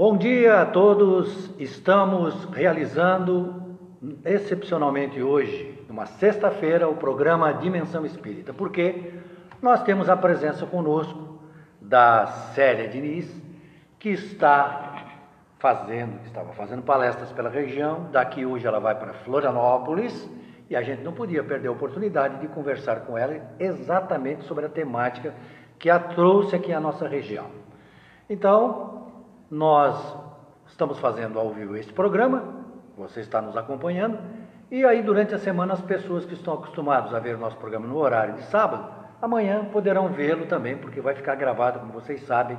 Bom dia a todos. Estamos realizando excepcionalmente hoje, numa sexta-feira, o programa Dimensão Espírita, porque nós temos a presença conosco da Célia Diniz, que está fazendo, estava fazendo palestras pela região. Daqui hoje ela vai para Florianópolis e a gente não podia perder a oportunidade de conversar com ela exatamente sobre a temática que a trouxe aqui à nossa região. Então, nós estamos fazendo ao vivo este programa, você está nos acompanhando, e aí durante a semana as pessoas que estão acostumadas a ver o nosso programa no horário de sábado, amanhã poderão vê-lo também, porque vai ficar gravado, como vocês sabem,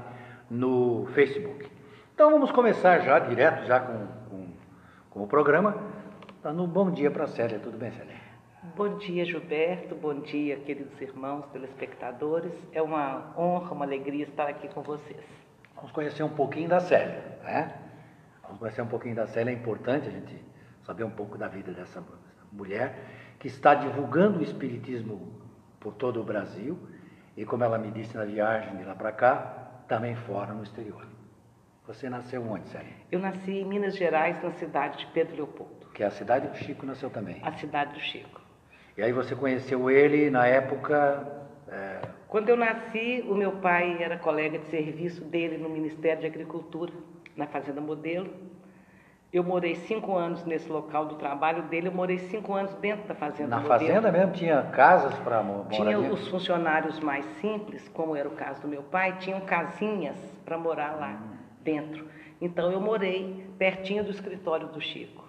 no Facebook. Então vamos começar já, direto, já com, com, com o programa, dando um bom dia para a Célia. Tudo bem, Célia? Bom dia, Gilberto. Bom dia, queridos irmãos, telespectadores. É uma honra, uma alegria estar aqui com vocês. Vamos conhecer um pouquinho da Célia, né? Vamos conhecer um pouquinho da Célia. É importante a gente saber um pouco da vida dessa mulher que está divulgando o Espiritismo por todo o Brasil e, como ela me disse na viagem de lá para cá, também fora no exterior. Você nasceu onde, Célia? Eu nasci em Minas Gerais, na cidade de Pedro Leopoldo. Que é a cidade do Chico nasceu também. A cidade do Chico. E aí você conheceu ele na época. É... Quando eu nasci, o meu pai era colega de serviço dele no Ministério de Agricultura, na Fazenda Modelo. Eu morei cinco anos nesse local do trabalho dele, eu morei cinco anos dentro da Fazenda Na Modelo. fazenda mesmo tinha casas para morar? Tinha os funcionários mais simples, como era o caso do meu pai, tinham casinhas para morar lá dentro. Então eu morei pertinho do escritório do Chico.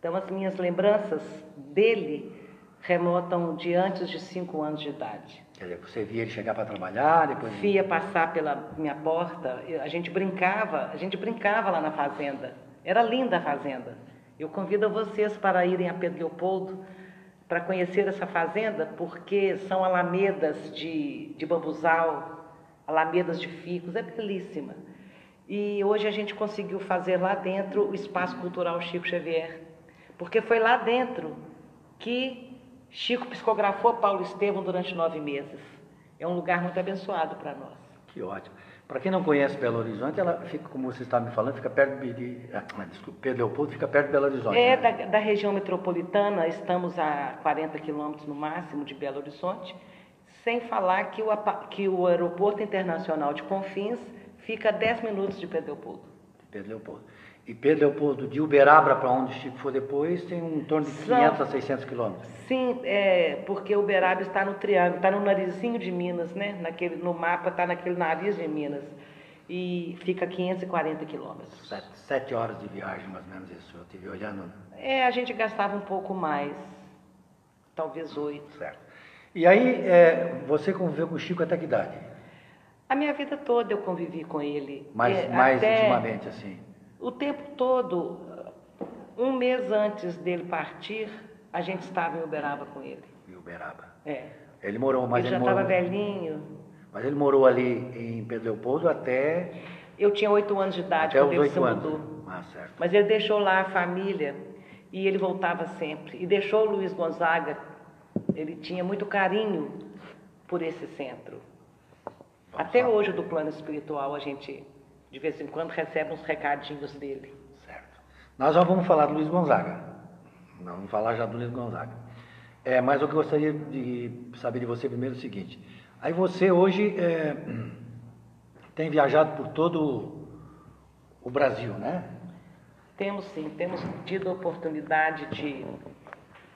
Então as minhas lembranças dele remontam de antes de cinco anos de idade. Quer dizer, você via ele chegar para trabalhar, depois. Via passar pela minha porta, a gente brincava, a gente brincava lá na fazenda. Era linda a fazenda. Eu convido vocês para irem a Pedro Leopoldo para conhecer essa fazenda, porque são alamedas de, de bambuzal, alamedas de ficos, é belíssima. E hoje a gente conseguiu fazer lá dentro o Espaço Cultural Chico Xavier, porque foi lá dentro que Chico psicografou Paulo Estevam durante nove meses. É um lugar muito abençoado para nós. Que ótimo. Para quem não conhece Belo Horizonte, ela fica, como você está me falando, fica perto de. de ah, desculpa, Pedro Leopoldo fica perto de Belo Horizonte. É né? da, da região metropolitana, estamos a 40 quilômetros no máximo de Belo Horizonte, sem falar que o, que o aeroporto internacional de Confins fica a 10 minutos de Pedro Leopoldo. Pedro Leopoldo. E Pedro Leopoldo de Uberaba para onde Chico for depois tem um torno de São- 500 a 600 quilômetros. Sim, é, porque Uberaba está no triângulo, está no narizinho de Minas, né? Naquele, no mapa está naquele nariz de Minas. E fica a 540 quilômetros. Sete, sete horas de viagem, mais ou menos isso. Eu estive olhando. né? É, a gente gastava um pouco mais, talvez oito. Certo. E aí, é, você conviveu com o Chico até que idade? A minha vida toda eu convivi com ele. Mais, É, mais até intimamente, assim. O tempo todo, um mês antes dele partir, a gente estava em Uberaba com ele. Em Uberaba. É. Ele morou, mas ele já ele morou, estava velhinho. mas ele morou ali em Pedro Leopoldo até, Eu tinha oito anos de idade até quando ele se mudou. Ah, certo. Mas ele deixou lá a família e ele voltava sempre. E deixou o Luiz Gonzaga, ele tinha muito carinho por esse centro. Vamos Até lá. hoje, do plano espiritual, a gente, de vez em quando, recebe uns recadinhos dele. Certo. Nós já vamos falar do Luiz Gonzaga. Nós vamos falar já do Luiz Gonzaga. É, mas eu gostaria de saber de você primeiro é o seguinte. Aí você hoje é, tem viajado por todo o Brasil, né? Temos sim, temos tido a oportunidade de,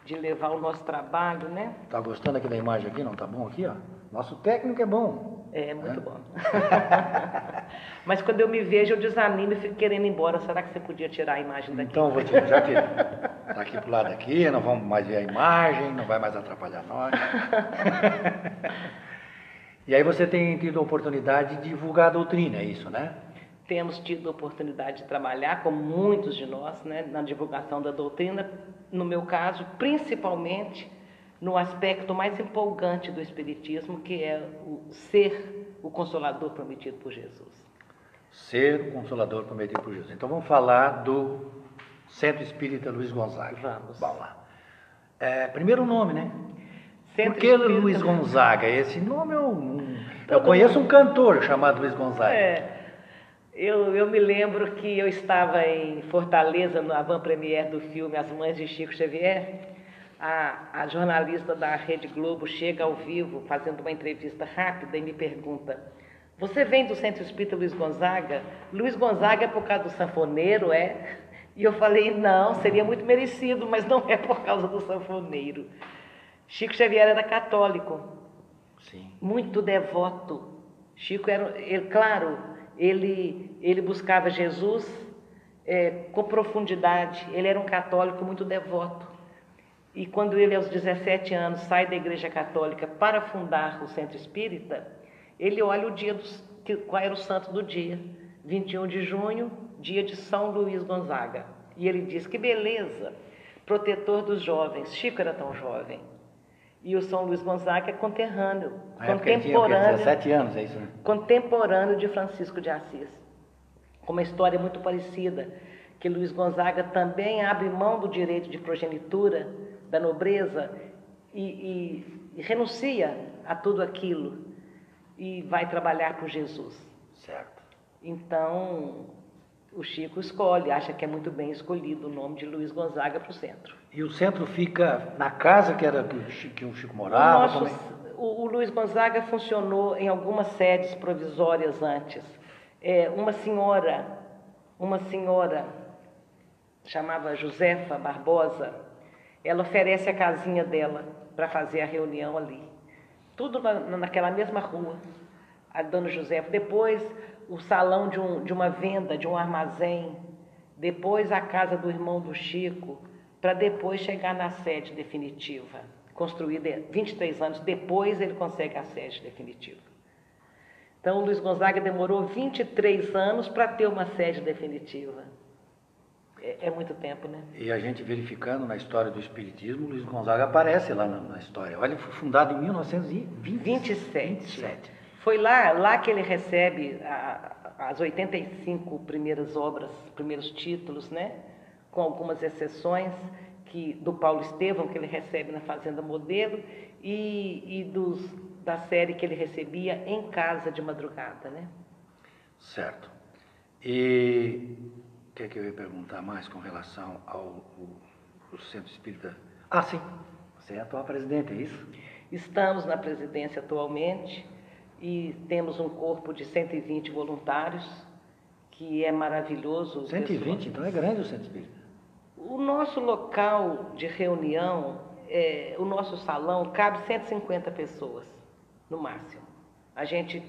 de levar o nosso trabalho, né? Tá gostando aqui da imagem aqui? Não tá bom aqui, ó? Nosso técnico é bom. É muito bom. Mas quando eu me vejo, eu desanimo e fico querendo ir embora. Será que você podia tirar a imagem daqui? Então, vou tirar, já que tá aqui pro lado aqui, não vamos mais ver a imagem, não vai mais atrapalhar nós. E aí você tem tido a oportunidade de divulgar a doutrina, é isso, né? Temos tido a oportunidade de trabalhar, como muitos de nós, né, na divulgação da doutrina, no meu caso, principalmente no aspecto mais empolgante do Espiritismo, que é o ser o consolador prometido por Jesus. Ser o consolador prometido por Jesus. Então vamos falar do Centro Espírita Luiz Gonzaga. Vamos. Vamos lá. É, primeiro nome, né? Centro Por que Espírita- Luiz Gonzaga? Esse nome eu, não- eu conheço um cantor chamado Luiz Gonzaga. É, Eu, eu me lembro que eu estava em Fortaleza, no avant premiere do filme As Mães de Chico Xavier. A, a jornalista da Rede Globo chega ao vivo, fazendo uma entrevista rápida, e me pergunta: Você vem do Centro Espírita Luiz Gonzaga? Luiz Gonzaga é por causa do sanfoneiro, é? E eu falei: Não, seria muito merecido, mas não é por causa do sanfoneiro. Chico Xavier era católico, Sim. muito devoto. Chico era, ele, claro, ele, ele buscava Jesus é, com profundidade, ele era um católico muito devoto. E quando ele, aos 17 anos, sai da Igreja Católica para fundar o Centro Espírita, ele olha o dia dos, qual era o santo do dia, 21 de junho, dia de São Luís Gonzaga. E ele diz: Que beleza, protetor dos jovens. Chico era tão jovem. E o São Luís Gonzaga é conterrâneo, Na ele tinha o quê? contemporâneo 17 anos, é isso, né? contemporâneo de Francisco de Assis. Com uma história muito parecida, que Luiz Gonzaga também abre mão do direito de progenitura, da nobreza, e, e- e renuncia a tudo aquilo e vai trabalhar por Jesus. Certo. Então, o Chico escolhe, acha que é muito bem escolhido o nome de Luiz Gonzaga para o centro. E o centro fica na casa que era que o Chico, que o Chico O, morava? nosso- como é? o- o Luiz Gonzaga funcionou em algumas sedes provisórias antes. É, uma senhora, uma senhora chamava Josefa Barbosa, ela oferece a casinha dela para fazer a reunião ali. Tudo na, naquela mesma rua, a dona Josefa. Depois, o salão de, um, de uma venda, de um armazém. Depois, a casa do irmão do Chico, para depois chegar na sede definitiva. Construída 23 anos depois, ele consegue a sede definitiva. Então, o Luiz Gonzaga demorou 23 anos para ter uma sede definitiva. É, é muito tempo, né? E a gente verificando na história do Espiritismo, Luiz Gonzaga aparece lá na, na história. Olha, foi fundado em 1927. 27. Foi lá, lá que ele recebe a- as 85 primeiras obras, primeiros títulos, né? Com algumas exceções que do Paulo Estevam, que ele recebe na Fazenda Modelo, e, e dos, da série que ele recebia em casa de madrugada, né? Certo. E que, é que eu ia perguntar mais com relação ao, ao- ao Centro Espírita? Ah, sim. Você é a atual presidente, é isso? Estamos na presidência atualmente e temos um corpo de 120 voluntários, que é maravilhoso. 120, então é grande o Centro Espírita. O nosso local de reunião, é, o nosso salão, cabe 150 pessoas, no máximo. A gente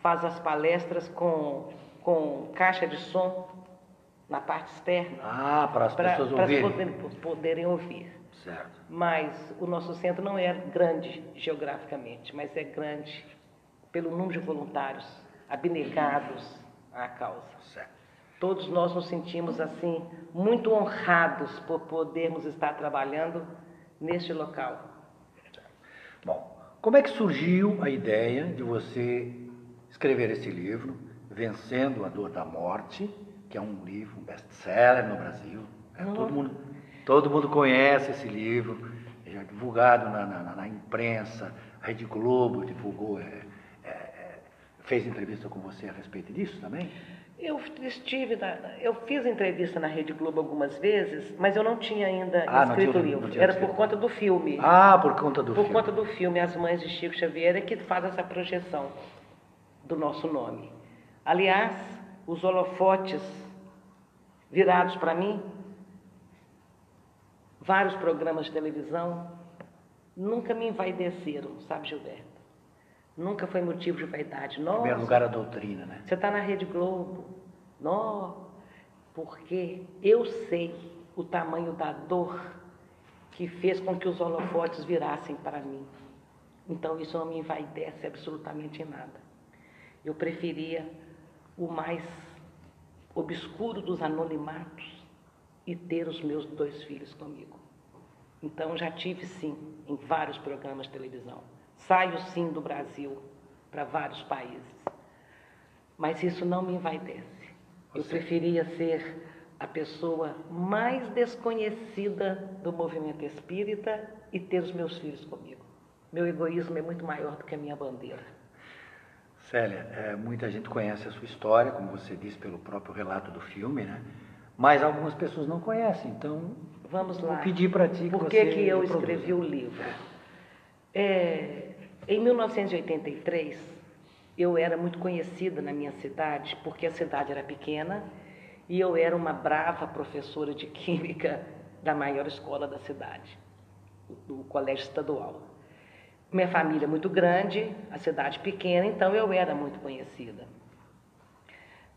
faz as palestras com, com caixa de som na parte externa, Ah, para as para pessoas as ouvirem. poderem, poderem ouvir. Certo. Mas o nosso centro não é grande geograficamente, mas é grande pelo número de voluntários abnegados à causa. Certo. Todos nós nos sentimos assim muito honrados por podermos estar trabalhando neste local. Bom, como é que surgiu a ideia de você escrever esse livro, Vencendo a Dor da Morte, que é um livro um best-seller no Brasil? É, todo, mundo, todo mundo conhece esse livro, já divulgado na, na- na imprensa, a Rede Globo divulgou, é, é, é, fez entrevista com você a respeito disso também? Eu estive, na- eu fiz entrevista na Rede Globo algumas vezes, mas eu não tinha ainda Ah, escrito o tinha- livro. Era escrito. por conta do filme. Ah, por conta do por filme. conta do filme As Mães de Chico Xavier é que faz essa projeção do nosso nome. Aliás, os holofotes virados para mim, vários programas de televisão, nunca me envaideceram, sabe, Gilberto? Nunca foi motivo de vaidade. Em Nossa, primeiro lugar, a doutrina, né? você está na Rede Globo. Não, porque eu sei o tamanho da dor que fez com que os holofotes virassem para mim. Então isso não me envaidece absolutamente em nada. Eu preferia o mais obscuro dos anonimatos e ter os meus dois filhos comigo. Então já tive sim em vários programas de televisão. Saio sim do Brasil para vários países. Mas isso não me envaidece. Eu preferia ser a pessoa mais desconhecida do movimento espírita e ter os meus filhos comigo. Meu egoísmo é muito maior do que a minha bandeira. Célia, é, muita gente conhece a sua história, como você disse pelo próprio relato do filme, né? Mas algumas pessoas não conhecem, então vamos lá. Vou pedir para ti que Por que, que eu escrevi o livro? É, em 1983, eu era muito conhecida na minha cidade, porque a cidade era pequena e eu era uma brava professora de química da maior escola da cidade, do colégio estadual. Minha família é muito grande, a cidade pequena, então eu era muito conhecida.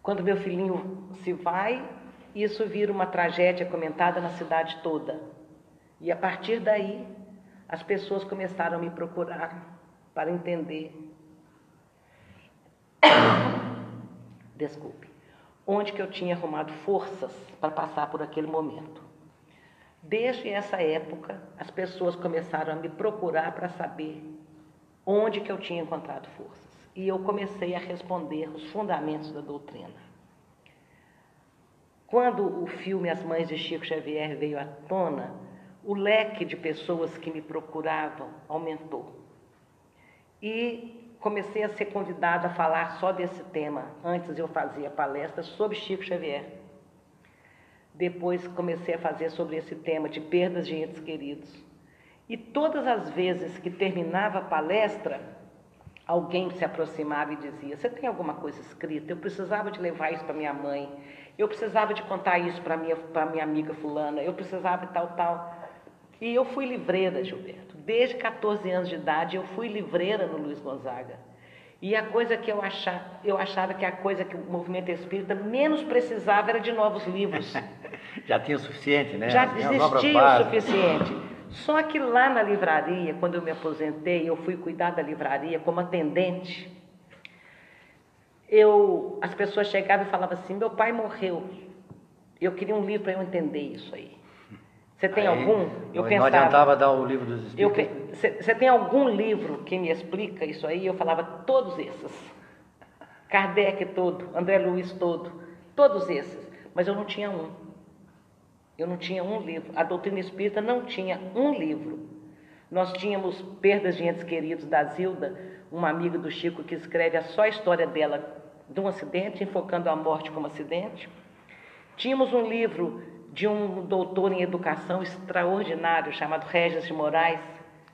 Quando meu filhinho se vai, isso vira uma tragédia comentada na cidade toda. E a partir daí, as pessoas começaram a me procurar para entender. Desculpe. Onde que eu tinha arrumado forças para passar por aquele momento. Desde essa época, as pessoas começaram a me procurar para saber onde que eu tinha encontrado forças. E eu comecei a responder os fundamentos da doutrina. Quando o filme As Mães de Chico Xavier veio à tona, o leque de pessoas que me procuravam aumentou. E comecei a ser convidada a falar só desse tema. Antes eu fazia palestras sobre Chico Xavier. Depois comecei a fazer sobre esse tema de perdas de entes queridos. E todas as vezes que terminava a palestra, alguém se aproximava e dizia: Você tem alguma coisa escrita? Eu precisava de levar isso para minha mãe. Eu precisava de contar isso para minha, minha amiga Fulana. Eu precisava de tal, tal. E eu fui livreira, Gilberto. Desde 14 anos de idade eu fui livreira no Luiz Gonzaga. E a coisa que eu achava, eu achava que a coisa que o movimento espírita menos precisava era de novos livros. Já tinha o suficiente, né? Já existia o suficiente. Só que lá na livraria, quando eu me aposentei, eu fui cuidar da livraria como atendente. Eu, as pessoas chegavam e falavam assim: meu pai morreu. Eu queria um livro para eu entender isso aí. Você tem Aí, algum? Eu não pensava. Não adiantava dar o livro dos espíritos. Você tem algum livro que me explica isso aí? Eu falava todos esses. Kardec todo, André Luiz todo, todos esses. Mas eu não tinha um. Eu não tinha um livro. A doutrina espírita não tinha um livro. Nós tínhamos Perdas de Entes Queridos da Zilda, uma amiga do Chico que escreve a só história dela de um acidente, enfocando a morte como acidente. Tínhamos um livro de um doutor em educação extraordinário chamado Regis de Moraes,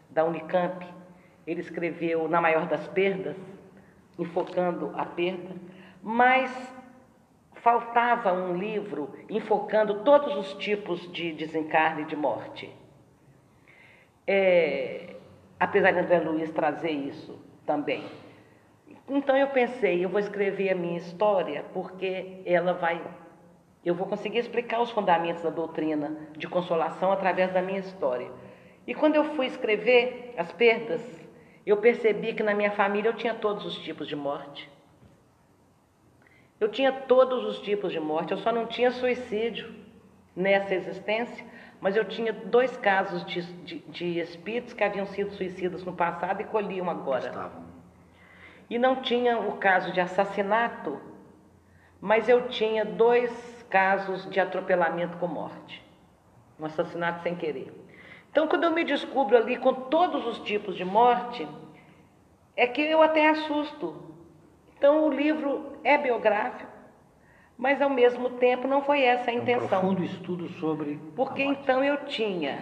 da Unicamp. Ele escreveu Na Maior das Perdas, enfocando a perda, mas faltava um livro enfocando todos os tipos de desencarne e de morte. É, apesar de André Luiz trazer isso também. Então eu pensei, eu vou escrever a minha história porque ela vai eu vou conseguir explicar os fundamentos da doutrina de consolação através da minha história. E quando eu fui escrever as perdas, eu percebi que na minha família eu tinha todos os tipos de morte. Eu tinha todos os tipos de morte, eu só não tinha suicídio nessa existência, mas eu tinha dois casos de, de, de espíritos que haviam sido suicidas no passado e colhiam agora. Estavam. E não tinha o caso de assassinato, mas eu tinha dois casos de atropelamento com morte, um assassinato sem querer. Então, quando eu me descubro ali com todos os tipos de morte, é que eu até assusto. Então, o livro é biográfico, mas ao mesmo tempo não foi essa a intenção. Um profundo estudo sobre. Porque então eu tinha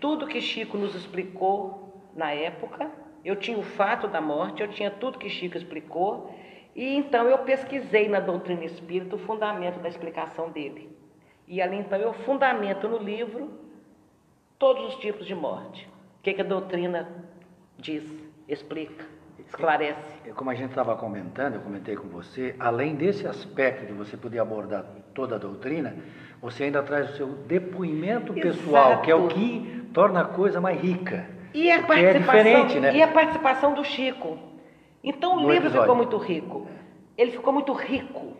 tudo que Chico nos explicou na época, eu tinha o fato da morte, eu tinha tudo que Chico explicou, e então eu pesquisei na doutrina espírita o fundamento da explicação dele. E ali então eu fundamento no livro todos os tipos de morte. O que, que a doutrina diz, explica, esclarece. Como a gente estava comentando, eu comentei com você, além desse aspecto de você poder abordar toda a doutrina, você ainda traz o seu depoimento pessoal, Exato. que é o que torna a coisa mais rica. E a, é participação, é diferente, né? e a participação do Chico. Então o no livro episódio. ficou muito rico. Ele ficou muito rico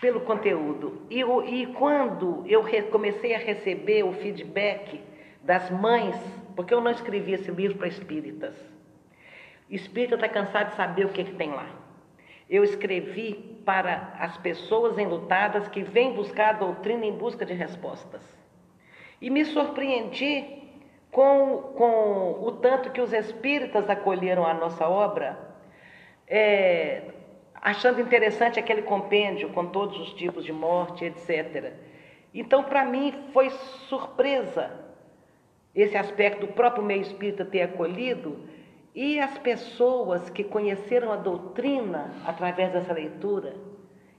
pelo conteúdo. E, e quando eu comecei a receber o feedback das mães, porque eu não escrevi esse livro para espíritas. Espírita está cansado de saber o que, que tem lá. Eu escrevi para as pessoas enlutadas que vêm buscar a doutrina em busca de respostas. E me surpreendi com, com o tanto que os espíritas acolheram a nossa obra é, achando interessante aquele compêndio com todos os tipos de morte, etc. Então, para mim, foi surpresa esse aspecto do próprio meio espírita ter acolhido e as pessoas que conheceram a doutrina através dessa leitura.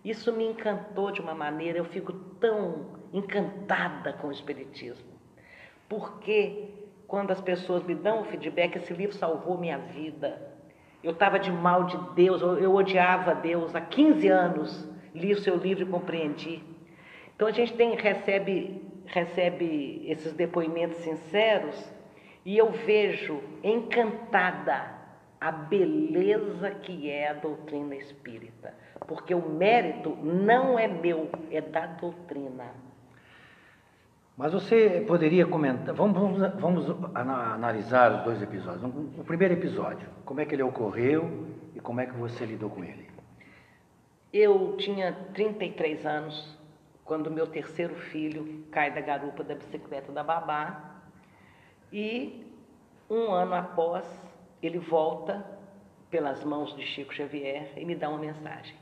Isso me encantou de uma maneira, eu fico tão encantada com o Espiritismo. Porque quando as pessoas me dão o feedback, esse livro salvou minha vida. Eu estava de mal de Deus, eu odiava Deus há 15 anos, li o seu livro e compreendi. Então a gente tem, recebe, recebe esses depoimentos sinceros e eu vejo encantada a beleza que é a doutrina espírita, porque o mérito não é meu, é da doutrina. Mas você poderia comentar, vamos, vamos, analisar os dois episódios. O primeiro episódio, como é que ele ocorreu e como é que você lidou com ele? Eu tinha 33 anos quando meu terceiro filho cai da garupa da bicicleta da babá e um ano após ele volta pelas mãos de Chico Xavier e me dá uma mensagem.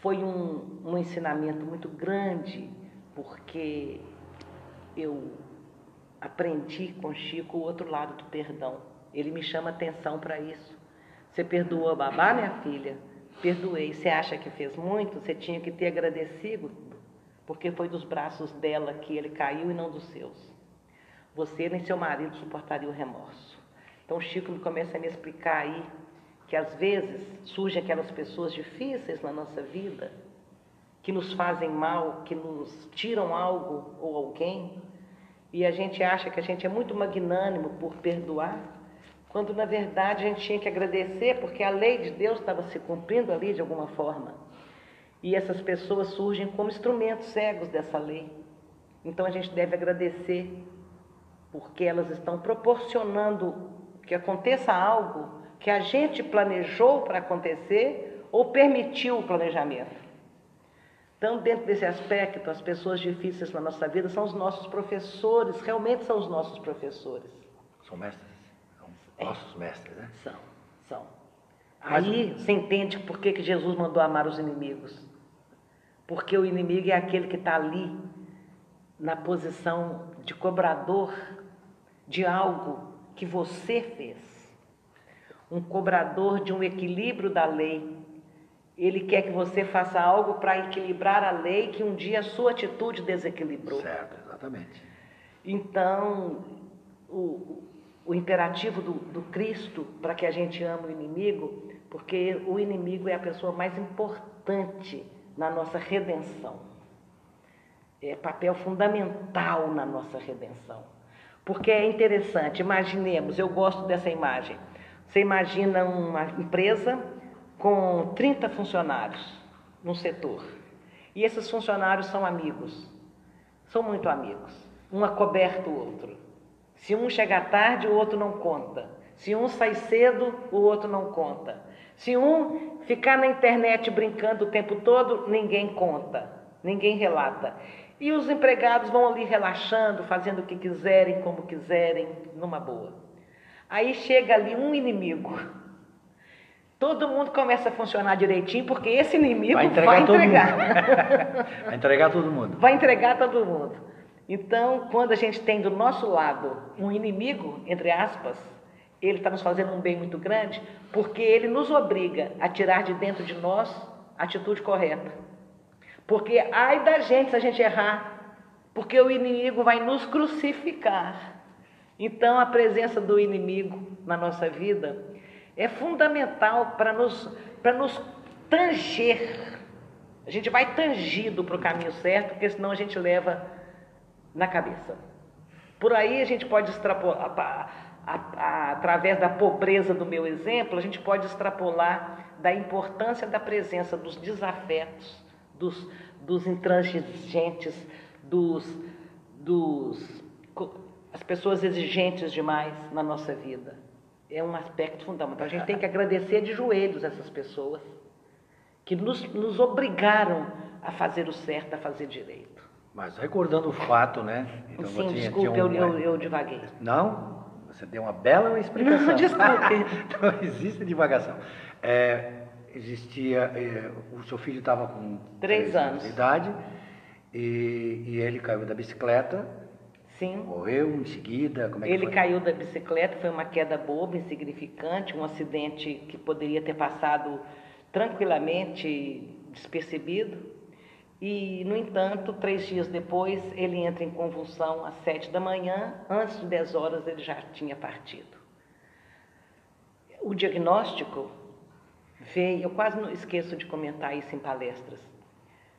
Foi um, um ensinamento muito grande porque eu aprendi com Chico o outro lado do perdão. Ele me chama atenção para isso. Você perdoou a babá, minha filha? Perdoei. Você acha que fez muito? Você tinha que ter agradecido, porque foi dos braços dela que ele caiu e não dos seus. Você nem seu marido suportaria o remorso. Então Chico começa a me explicar aí que às vezes surgem aquelas pessoas difíceis na nossa vida que nos fazem mal, que nos tiram algo ou alguém, e a gente acha que a gente é muito magnânimo por perdoar, quando na verdade a gente tinha que agradecer porque a lei de Deus estava se cumprindo ali de alguma forma. E essas pessoas surgem como instrumentos cegos dessa lei. Então a gente deve agradecer porque elas estão proporcionando que aconteça algo que a gente planejou para acontecer ou permitiu o planejamento. Então, dentro desse aspecto, as pessoas difíceis na nossa vida são os nossos professores, realmente são os nossos professores. São mestres? São é. nossos mestres, né? São, são. Mas... Aí você entende por que, que Jesus mandou amar os inimigos. Porque o inimigo é aquele que está ali, na posição de cobrador de algo que você fez. Um cobrador de um equilíbrio da lei, ele quer que você faça algo para equilibrar a lei que um dia a sua atitude desequilibrou. Certo, exatamente. Então, o, o imperativo do, do Cristo para que a gente ame o inimigo, porque o inimigo é a pessoa mais importante na nossa redenção. É papel fundamental na nossa redenção. Porque é interessante, imaginemos, eu gosto dessa imagem. Você imagina uma empresa com 30 funcionários no setor. E esses funcionários são amigos, são muito amigos. Um acoberta o outro. Se um chega tarde, o outro não conta. Se um sai cedo, o outro não conta. Se um ficar na internet brincando o tempo todo, ninguém conta, ninguém relata. E os empregados vão ali relaxando, fazendo o que quiserem, como quiserem, numa boa. Aí chega ali um inimigo todo mundo começa a funcionar direitinho, porque esse inimigo vai entregar. Vai entregar, vai entregar todo mundo. Vai entregar todo mundo. Então, quando a gente tem do nosso lado um inimigo, entre aspas, ele está nos fazendo um bem muito grande, porque ele nos obriga a tirar de dentro de nós a atitude correta. Porque ai da gente se a gente errar, porque o inimigo vai nos crucificar. Então, a presença do inimigo na nossa vida é fundamental para nos, nos tanger. A gente vai tangido para o caminho certo, porque senão a gente leva na cabeça. Por aí a gente pode extrapolar, a, a, a, através da pobreza do meu exemplo, a gente pode extrapolar da importância da presença dos desafetos, dos, dos intransigentes, dos, dos, as pessoas exigentes demais na nossa vida é um aspecto fundamental. A gente tem que agradecer de joelhos essas pessoas que nos, nos obrigaram a fazer o certo, a fazer direito. Mas recordando o fato, né? Então, Sim, tinha, desculpe, um... eu, eu, eu divaguei. Não? Você deu uma bela explicação. Não, desculpe. não existe divagação. É, existia, é, o seu filho estava com três, anos de idade e, e, ele caiu da bicicleta. Sim. Morreu em seguida? Como é ele foi? caiu da bicicleta, foi uma queda boba, insignificante, um acidente que poderia ter passado tranquilamente despercebido. E, no entanto, três dias depois, ele entra em convulsão às sete da manhã. Antes de dez horas, ele já tinha partido. O diagnóstico veio, eu quase não esqueço de comentar isso em palestras.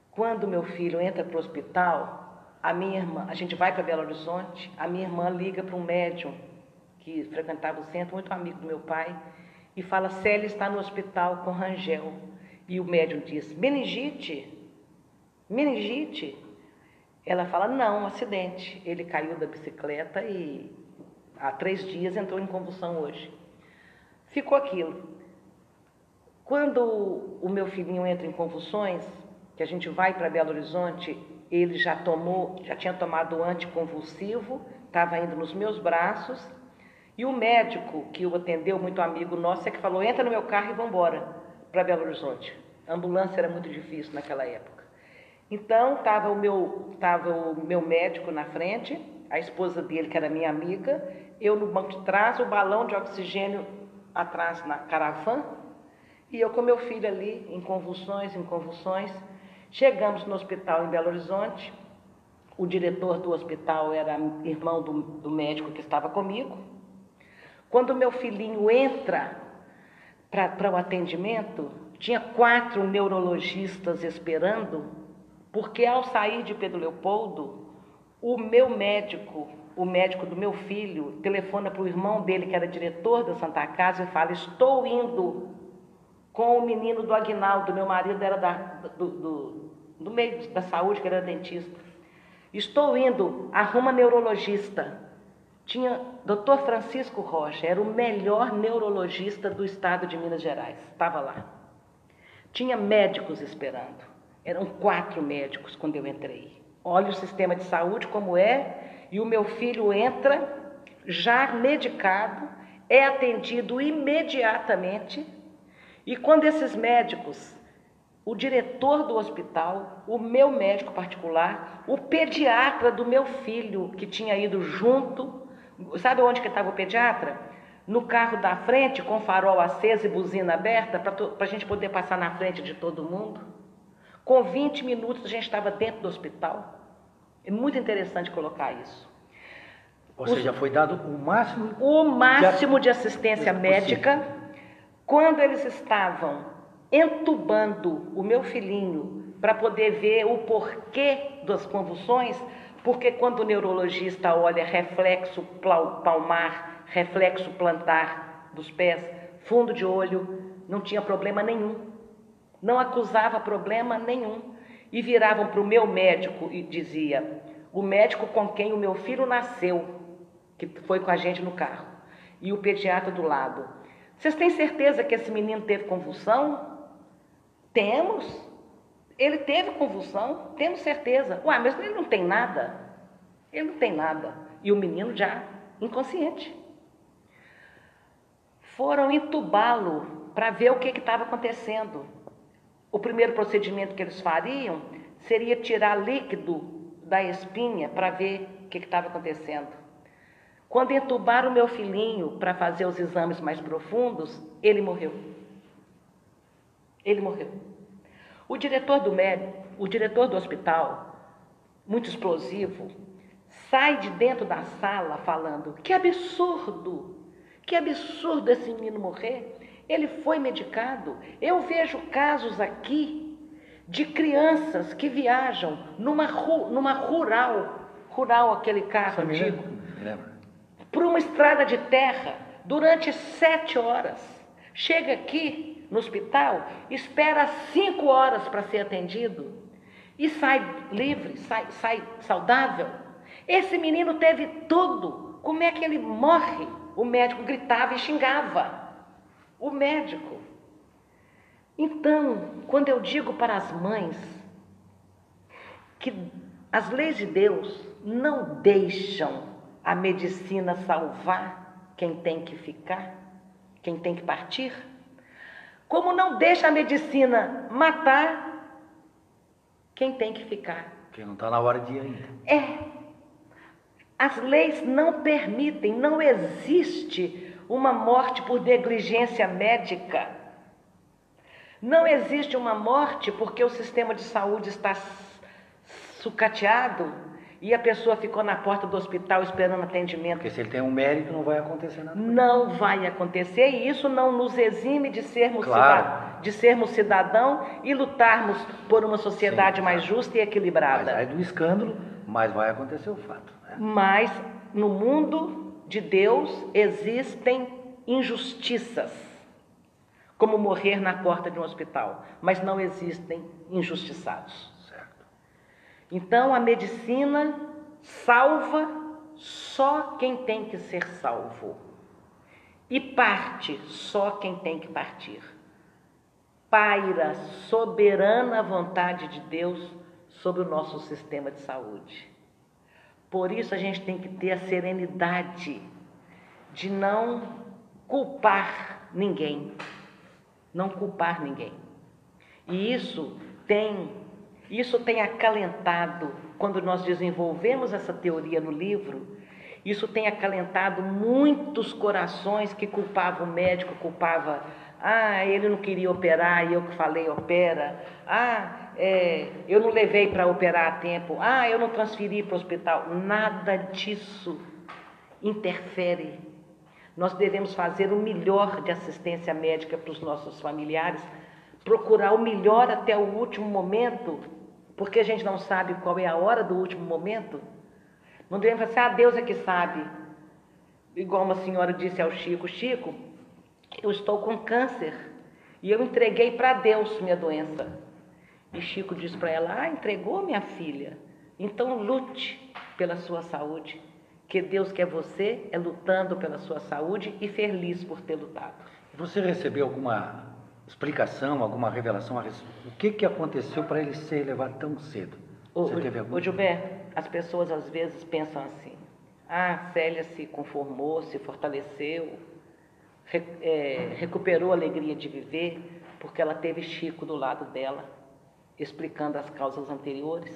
Quando meu filho entra para o hospital, a minha irmã, a gente vai para Belo Horizonte, a minha irmã liga para um médium que frequentava o centro, muito amigo do meu pai, e fala: Célia está no hospital com Rangel. E o médium diz: meningite, meningite. Ela fala: não, um acidente. Ele caiu da bicicleta e há três dias entrou em convulsão hoje. Ficou aquilo. Quando o meu filhinho entra em convulsões, que a gente vai para Belo Horizonte, ele já tomou, já tinha tomado anticonvulsivo, estava indo nos meus braços, e o médico que o atendeu, muito amigo nosso, é que falou: entra no meu carro e vamos embora para Belo Horizonte. A ambulância era muito difícil naquela época. Então, estava o, meu, tava o meu médico na frente, a esposa dele, que era minha amiga, eu no banco de trás, o balão de oxigênio atrás na caravana, e eu com meu filho ali, em convulsões, em convulsões. Chegamos no hospital em Belo Horizonte, o diretor do hospital era irmão do, do médico que estava comigo. Quando meu filhinho entra para o atendimento, tinha quatro neurologistas esperando, porque ao sair de Pedro Leopoldo, o meu médico, o médico do meu filho, telefona para o irmão dele, que era diretor da Santa Casa, e fala: Estou indo com o menino do Agnaldo, meu marido era da, do, do, do meio da saúde, que era dentista. Estou indo, arruma neurologista. Tinha Dr. Francisco Rocha, era o melhor neurologista do estado de Minas Gerais, estava lá. Tinha médicos esperando. Eram quatro médicos quando eu entrei. Olha o sistema de saúde como é, e o meu filho entra já medicado, é atendido imediatamente. E quando esses médicos, o diretor do hospital, o meu médico particular, o pediatra do meu filho que tinha ido junto, sabe onde que estava o pediatra? no carro da frente, com farol aceso e buzina aberta, para a gente poder passar na frente de todo mundo. Com 20 minutos a gente estava dentro do hospital. É muito interessante colocar isso. Ou seja, foi dado o máximo. O máximo de, de assistência médica. Quando eles estavam entubando o meu filhinho para poder ver o porquê das convulsões, porque quando o neurologista olha reflexo palmar reflexo plantar dos pés, fundo de olho, não tinha problema nenhum. Não acusava problema nenhum. E viravam para o meu médico e dizia: o médico com quem o meu filho nasceu, que foi com a gente no carro, e o pediatra do lado. Vocês têm certeza que esse menino teve convulsão? Temos. Ele teve convulsão, temos certeza. Uai, mas ele não tem nada. Ele não tem nada. E o menino já inconsciente foram entubá-lo para ver o que estava acontecendo. O primeiro procedimento que eles fariam seria tirar líquido da espinha para ver o que estava acontecendo. Quando entubaram o meu filhinho para fazer os exames mais profundos, ele morreu. Ele morreu. O diretor do médico, o diretor do hospital, muito explosivo, sai de dentro da sala falando: "Que absurdo! Que absurdo esse menino morrer. Ele foi medicado. Eu vejo casos aqui de crianças que viajam numa, numa rural, rural aquele carro antigo, por uma estrada de terra durante sete horas. Chega aqui no hospital, espera cinco horas para ser atendido e sai livre, sai, sai saudável. Esse menino teve tudo. Como é que ele morre? O médico gritava e xingava. O médico. Então, quando eu digo para as mães que as leis de Deus não deixam a medicina salvar, quem tem que ficar, quem tem que partir? Como não deixa a medicina matar quem tem que ficar? Quem não está na hora de ir ainda. É. As leis não permitem, não existe uma morte por negligência médica. Não existe uma morte porque o sistema de saúde está sucateado e a pessoa ficou na porta do hospital esperando atendimento. Porque se ele tem um mérito, não vai acontecer nada. Não vai acontecer e isso não nos exime de sermos, Claro. de sermos cidadão e lutarmos por uma sociedade Sim, mais justa e equilibrada. Mas do escândalo, mas vai acontecer o fato. né? Mas no mundo de Deus existem injustiças, como morrer na porta de um hospital, mas não existem injustiçados. Então a medicina salva só quem tem que ser salvo e parte só quem tem que partir. Paira soberana vontade de Deus sobre o nosso sistema de saúde. Por isso a gente tem que ter a serenidade de não culpar ninguém, não culpar ninguém. E isso tem, isso tem acalentado quando nós desenvolvemos essa teoria no livro, isso tem acalentado muitos corações que culpavam o médico, culpava, ah, ele não queria operar e eu que falei opera, ah, é, eu não levei para operar a tempo, ah, eu não transferi para o hospital. Nada disso interfere. Nós devemos fazer o melhor de assistência médica para os nossos familiares, procurar o melhor até o último momento, porque a gente não sabe qual é a hora do último momento. Não devemos falar assim, ah, Deus é que sabe. Igual uma senhora disse ao Chico, Chico, eu estou com câncer e eu entreguei para Deus minha doença. E Chico disse para ela, ah, entregou minha filha, então lute pela sua saúde, que Deus quer você é lutando pela sua saúde e feliz por ter lutado. Você recebeu alguma explicação, alguma revelação a res- o que, que aconteceu para ele ser levado tão cedo? Ô, Você teve algum? ô, Gilberto, as pessoas às vezes pensam assim: ah, Célia se conformou, se fortaleceu, re- é, recuperou a alegria de viver porque ela teve Chico do lado dela, explicando as causas anteriores,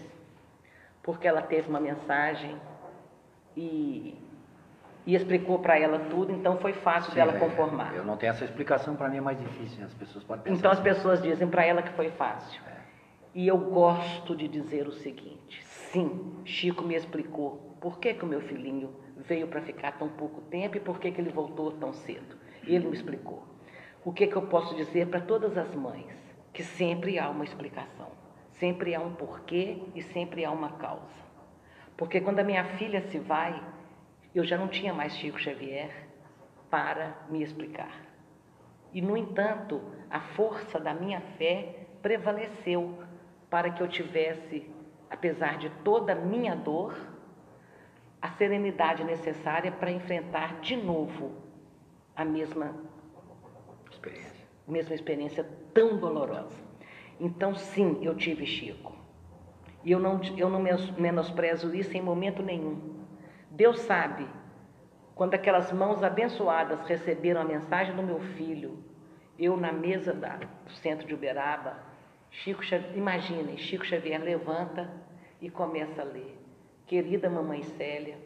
porque ela teve uma mensagem e, e explicou para ela tudo, então foi fácil Sim, dela é, conformar. Eu não tenho essa explicação, para mim é mais difícil, né? as pessoas podem pensar Então as assim. pessoas dizem para ela que foi fácil. E eu gosto de dizer o seguinte: sim, Chico me explicou por que, que o meu filhinho veio para ficar tão pouco tempo e por que, que ele voltou tão cedo. Ele me explicou. O que, que eu posso dizer para todas as mães? Que sempre há uma explicação, sempre há um porquê e sempre há uma causa. Porque quando a minha filha se vai, eu já não tinha mais Chico Xavier para me explicar. E, no entanto, a força da minha fé prevaleceu para que eu tivesse, apesar de toda a minha dor, a serenidade necessária para enfrentar de novo a mesma, Experiência. mesma experiência tão dolorosa. Então, sim, eu tive Chico. E eu não, eu não menos- menosprezo isso em momento nenhum. Deus sabe, quando aquelas mãos abençoadas receberam a mensagem do meu filho, eu na mesa da- do centro de Uberaba, Chico Xavier, imaginem, Chico Xavier levanta e começa a ler. Querida mamãe Célia,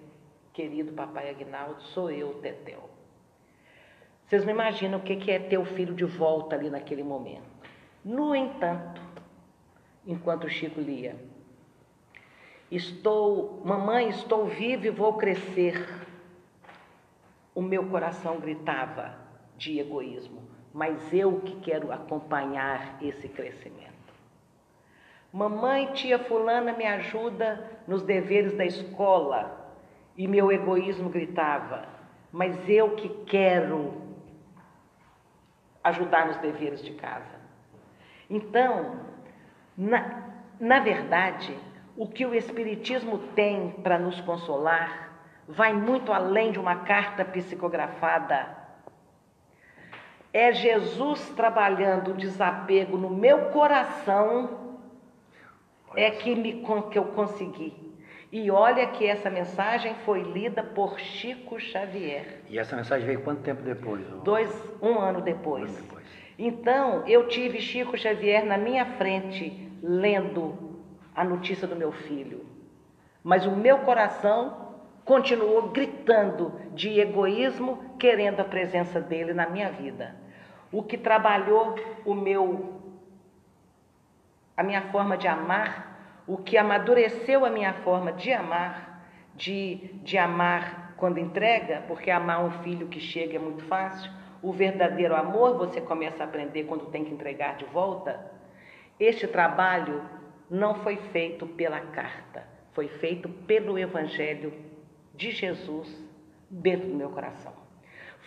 querido papai Agnaldo, sou eu, Tetel. Vocês não imaginam o que é ter o filho de volta ali naquele momento. No entanto, enquanto Chico lia, estou, mamãe, estou vivo e vou crescer. O meu coração gritava de egoísmo, mas eu que quero acompanhar esse crescimento. Mamãe, tia fulana me ajuda nos deveres da escola. E meu egoísmo gritava, mas eu que quero ajudar nos deveres de casa. Então, na, na verdade, o que o Espiritismo tem para nos consolar vai muito além de uma carta psicografada. É Jesus trabalhando o desapego no meu coração é que, me, que eu consegui. E olha que essa mensagem foi lida por Chico Xavier. E essa mensagem veio quanto tempo depois? Dois, um ano depois. Um ano depois. Então, eu tive Chico Xavier na minha frente, lendo a notícia do meu filho. Mas o meu coração continuou gritando de egoísmo, querendo a presença dele na minha vida. O que trabalhou o meu a minha forma de amar, o que amadureceu a minha forma de amar, de, de amar quando entrega, porque amar um filho que chega é muito fácil. O verdadeiro amor você começa a aprender quando tem que entregar de volta. Este trabalho não foi feito pela carta, foi feito pelo Evangelho de Jesus dentro do meu coração.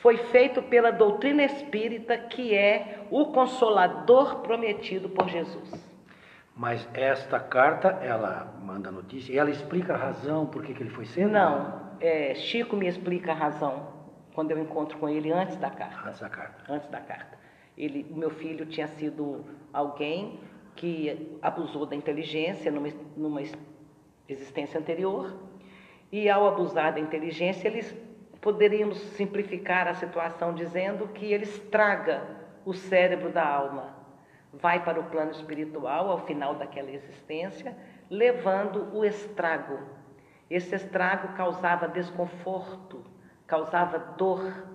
Foi feito pela doutrina espírita, que é o consolador prometido por Jesus. Mas esta carta, ela manda notícia e ela explica a razão por que, ele foi sendo? Não, é, Chico me explica a razão quando eu encontro com ele antes da carta. Antes da carta. Antes da carta. Ele, o meu filho tinha sido alguém que abusou da inteligência numa, numa existência anterior e ao abusar da inteligência eles poderíamos simplificar a situação dizendo que ele estraga o cérebro da alma vai para o plano espiritual ao final daquela existência, levando o estrago. Esse estrago causava desconforto, causava dor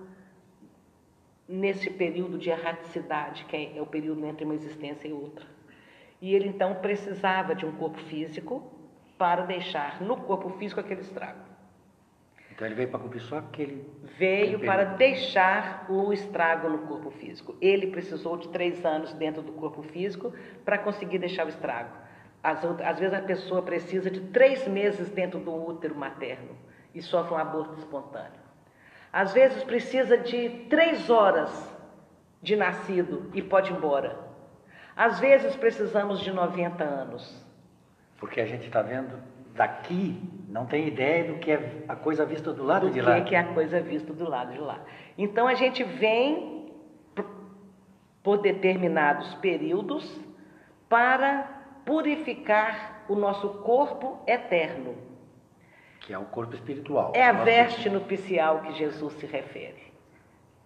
nesse período de erraticidade, que é o período entre uma existência e outra. E ele então precisava de um corpo físico para deixar no corpo físico aquele estrago. Então ele veio para cumprir só aquele. Veio aquele para deixar o estrago no corpo físico. Ele precisou de três anos dentro do corpo físico para conseguir deixar o estrago. Às, às vezes a pessoa precisa de três meses dentro do útero materno e sofre um aborto espontâneo. Às vezes precisa de três horas de nascido e pode ir embora. Às vezes precisamos de 90 anos. Porque a gente está vendo daqui não tem ideia do que é a coisa vista do lado do de lá. que é a coisa vista do lado de lá. Então a gente vem por determinados períodos para purificar o nosso corpo eterno. Que é o corpo espiritual. É a veste nupcial que Jesus se refere.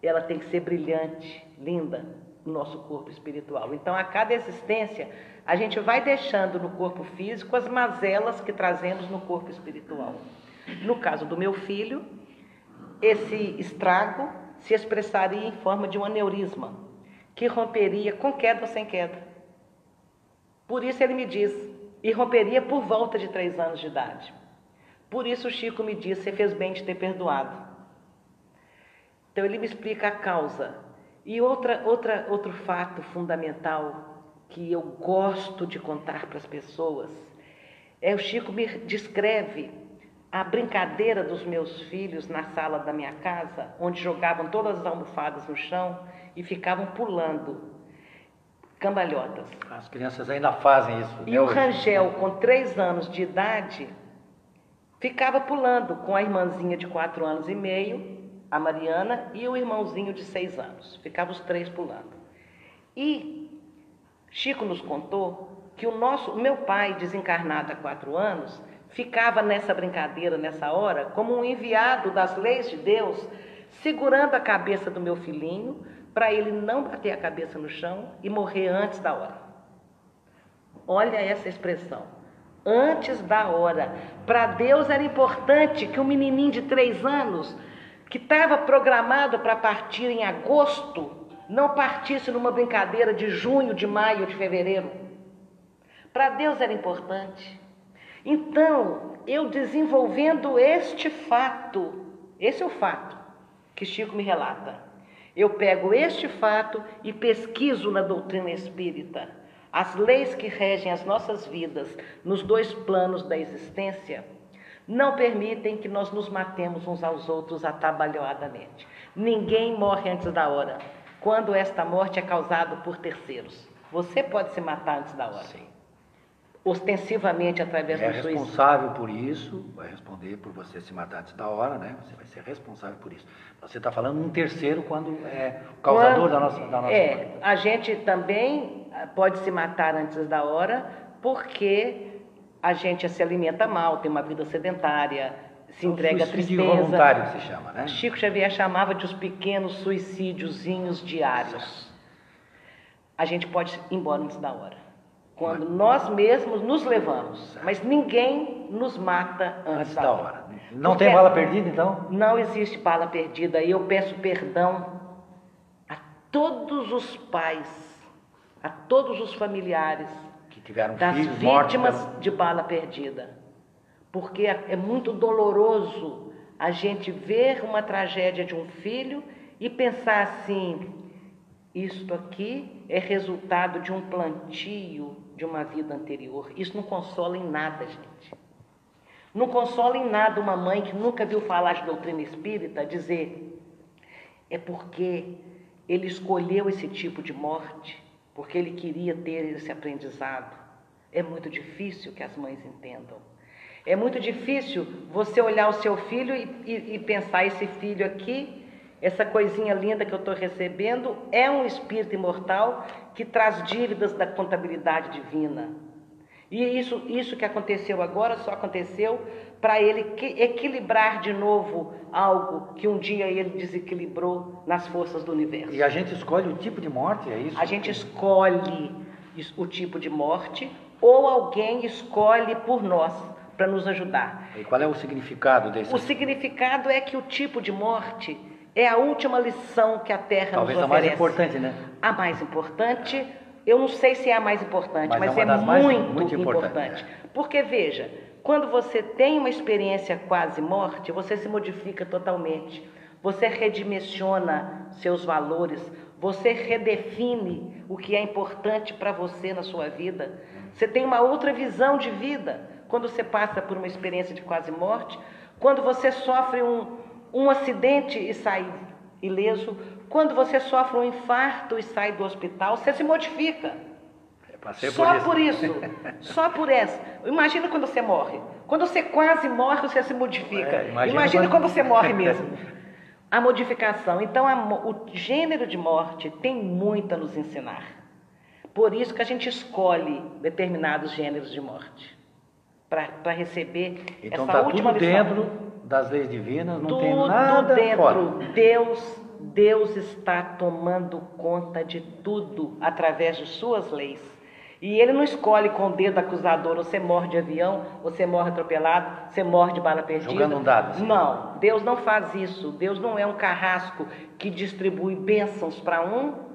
Ela tem que ser brilhante, linda, no nosso corpo espiritual. Então, a cada existência, a gente vai deixando no corpo físico as mazelas que trazemos no corpo espiritual. No caso do meu filho, esse estrago se expressaria em forma de um aneurisma, que romperia com queda ou sem queda. Por isso ele me diz, e romperia por volta de três anos de idade. Por isso o Chico me diz, você fez bem de ter perdoado. Então ele me explica a causa. E outra, outra, outro fato fundamental que eu gosto de contar para as pessoas é o Chico me descreve a brincadeira dos meus filhos na sala da minha casa, onde jogavam todas as almofadas no chão e ficavam pulando cambalhotas. As crianças ainda fazem isso. E o Rangel, com três anos de idade, ficava pulando com a irmãzinha de quatro anos e meio, a Mariana, e o irmãozinho de seis anos. Ficavam os três pulando. E Chico nos contou que o nosso, o meu pai, desencarnado há quatro anos, ficava nessa brincadeira, nessa hora, como um enviado das leis de Deus, segurando a cabeça do meu filhinho, para ele não bater a cabeça no chão e morrer antes da hora. Olha essa expressão. Antes da hora. Para Deus era importante que um menininho de três anos, que estava programado para partir em agosto, não partisse numa brincadeira de junho, de maio, de fevereiro. Para Deus era importante. Então, eu desenvolvendo este fato, esse é o fato que Chico me relata. Eu pego este fato e pesquiso na doutrina espírita as leis que regem as nossas vidas nos dois planos da existência não permitem que nós nos matemos uns aos outros atabalhoadamente. Ninguém morre antes da hora quando esta morte é causada por terceiros. Você pode se matar antes da hora. Sim. Ostensivamente através é do suicídio. É responsável por isso, vai responder por você se matar antes da hora, né? Você vai ser responsável por isso. Você está falando um terceiro quando é o causador quando, da nossa, da nossa É, morte. a gente também pode se matar antes da hora porque a gente se alimenta mal, tem uma vida sedentária, se entrega a suicídio tristeza. voluntário que se chama, né? Chico Xavier chamava de os pequenos suicídiozinhos diários. A gente pode ir embora antes da hora. Quando nós mesmos nos levamos, mas ninguém nos mata antes, Antes da hora. Não Porque tem bala perdida, então? Não existe bala perdida. E eu peço perdão a todos os pais, a todos os familiares tiveram das filhos mortos. vítimas pelo- de bala perdida. Porque é é muito doloroso a gente ver uma tragédia de um filho e pensar assim: isto aqui é resultado de um plantio de uma vida anterior. Isso não consola em nada, gente. Não consola em nada uma mãe que nunca viu falar de doutrina espírita dizer é porque ele escolheu esse tipo de morte, porque ele queria ter esse aprendizado. É muito difícil que as mães entendam. É muito difícil você olhar o seu filho e, e- e pensar: esse filho aqui, essa coisinha linda que eu estou recebendo, é um espírito imortal que traz dívidas da contabilidade divina. E isso, isso que aconteceu agora só aconteceu para ele equilibrar de novo algo que um dia ele desequilibrou nas forças do universo. E a gente escolhe o tipo de morte, é isso? A gente escolhe o tipo de morte ou alguém escolhe por nós para nos ajudar. E qual é o significado desse? O significado é que o tipo de morte é a última lição que a Terra Talvez nos a mais oferece. importante, né? A mais importante, eu não sei se é a mais importante, Mas mas, é uma é das mais- muito, muito importante, importante. Porque veja, quando você tem uma experiência quase morte, você se modifica totalmente. Você redimensiona seus valores, você redefine o que é importante para você na sua vida. Você tem uma outra visão de vida quando você passa por uma experiência de quase morte, quando você sofre um, um acidente e sai ileso, quando você sofre um infarto e sai do hospital, você se modifica. Eu passei Só por isso. por isso. Só por essa. Imagina quando você morre. Quando você quase morre, você se modifica. É, imagina imagina, quando- quando... você morre mesmo. A modificação. Então, a o gênero de morte tem muito a nos ensinar. Por isso que a gente escolhe determinados gêneros de morte. Para receber Então essa está última tudo lição. dentro das leis divinas, não Tudo tem nada dentro. fora. Deus, Deus está tomando conta de tudo através de suas leis. E ele não escolhe com o dedo acusador, você morre de avião, você morre atropelado, você morre de bala perdida. Jogando um dado, assim. Não, Deus não faz isso. Deus não é um carrasco que distribui bênçãos para um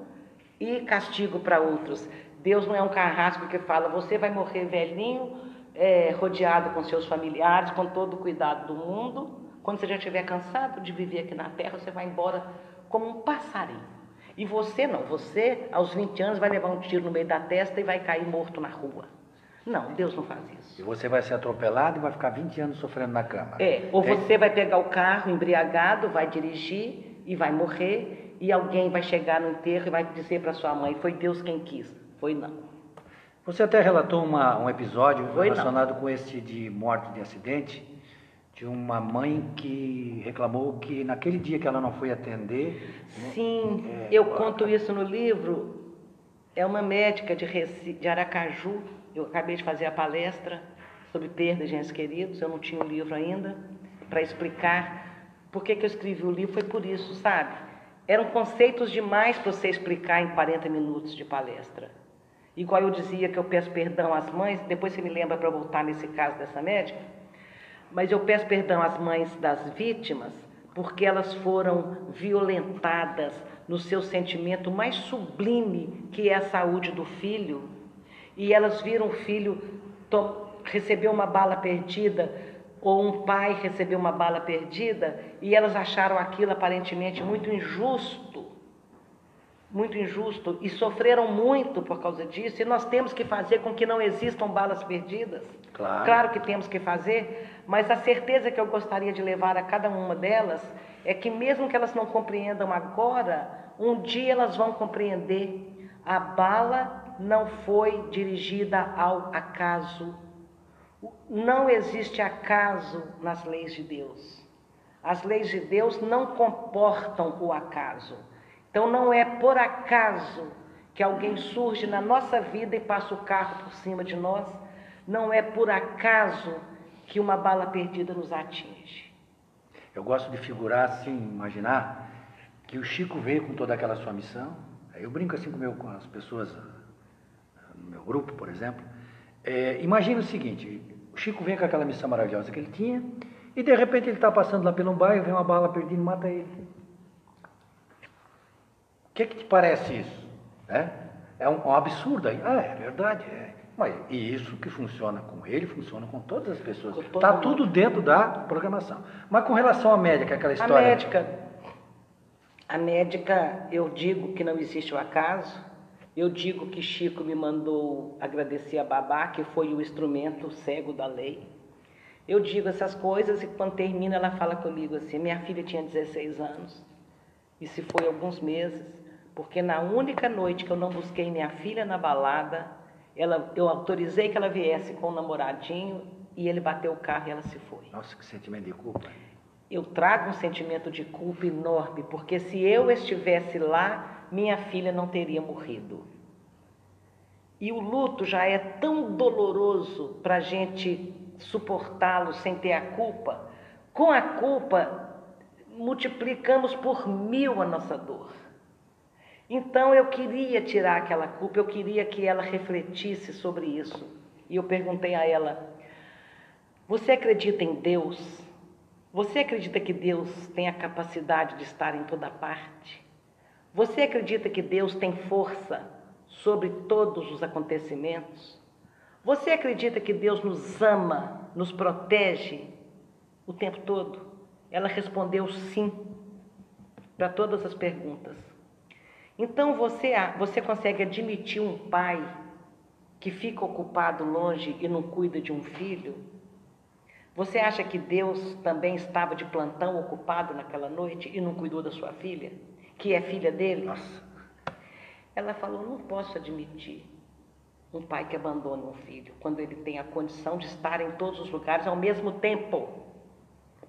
e castigo para outros. Deus não é um carrasco que fala, você vai morrer velhinho, é, rodeado com seus familiares, com todo o cuidado do mundo. Quando você já estiver cansado de viver aqui na terra, você vai embora como um passarinho. E você não, você aos 20 anos vai levar um tiro no meio da testa e vai cair morto na rua. Não, Deus não faz isso. E você vai ser atropelado e vai ficar 20 anos sofrendo na cama. É, ou Tem- você vai pegar o carro embriagado, vai dirigir e vai morrer, e alguém vai chegar no enterro e vai dizer para sua mãe: foi Deus quem quis. Foi não. Você até relatou uma- um episódio Foi, não. relacionado com esse de morte de acidente, de uma mãe que reclamou que naquele dia que ela não foi atender, Sim, É, eu conto isso no livro. É uma médica de, Reci- de Aracaju. Eu acabei de fazer a palestra sobre perda de entes queridos. Eu não tinha o livro ainda para explicar por que, que eu escrevi o livro. Foi por isso, sabe? Eram conceitos demais para você explicar em 40 minutos de palestra. Igual eu dizia que eu peço perdão às mães, depois você me lembra para voltar nesse caso dessa médica. Mas eu peço perdão às mães das vítimas porque elas foram violentadas no seu sentimento mais sublime, que é a saúde do filho. E elas viram o filho receber uma bala perdida, ou um pai receber uma bala perdida, e elas acharam aquilo aparentemente muito injusto muito injusto e sofreram muito por causa disso, e nós temos que fazer com que não existam balas perdidas. Claro. que temos que fazer, mas a certeza que eu gostaria de levar a cada uma delas é que mesmo que elas não compreendam agora, um dia elas vão compreender. A bala não foi dirigida ao acaso. Não existe acaso nas leis de Deus. As leis de Deus não comportam o acaso. Então não é por acaso que alguém surge na nossa vida e passa o carro por cima de nós. Não é por acaso que uma bala perdida nos atinge. Eu gosto de figurar assim, imaginar que o Chico veio com toda aquela sua missão. Eu brinco assim com, meu, com as pessoas no meu grupo, por exemplo. É, imagina o seguinte: o Chico vem com aquela missão maravilhosa que ele tinha, e de repente ele está passando lá pelo bairro, vem uma bala perdida e mata ele. O que, que te parece isso? É, é um, um absurdo aí. Ah, é verdade, é. Mas, e isso que funciona com ele, funciona com todas as pessoas. Está tudo dentro da programação. Mas com relação à médica, aquela história. A médica, a médica, eu digo que não existe o acaso. Eu digo que Chico me mandou agradecer a babá, que foi o instrumento cego da lei. Eu digo essas coisas e quando termina ela fala comigo assim: minha filha tinha 16 anos e se foi alguns meses, porque na única noite que eu não busquei minha filha na balada, ela, eu autorizei que ela viesse com o namoradinho e ele bateu o carro e ela se foi. Nossa, que sentimento de culpa. Eu trago um sentimento de culpa enorme, porque se eu estivesse lá, minha filha não teria morrido. E o luto já é tão doloroso para a gente suportá-lo sem ter a culpa. Com a culpa, multiplicamos por mil a nossa dor. Então eu queria tirar aquela culpa, eu queria que ela refletisse sobre isso. E eu perguntei a ela: Você acredita em Deus? Você acredita que Deus tem a capacidade de estar em toda parte? Você acredita que Deus tem força sobre todos os acontecimentos? Você acredita que Deus nos ama, nos protege o tempo todo? Ela respondeu sim para todas as perguntas. Então você, você consegue admitir um pai que fica ocupado longe e não cuida de um filho? Você acha que Deus também estava de plantão ocupado naquela noite e não cuidou da sua filha, que é filha dele? Nossa. Ela falou: não posso admitir um pai que abandona um filho quando ele tem a condição de estar em todos os lugares ao mesmo tempo.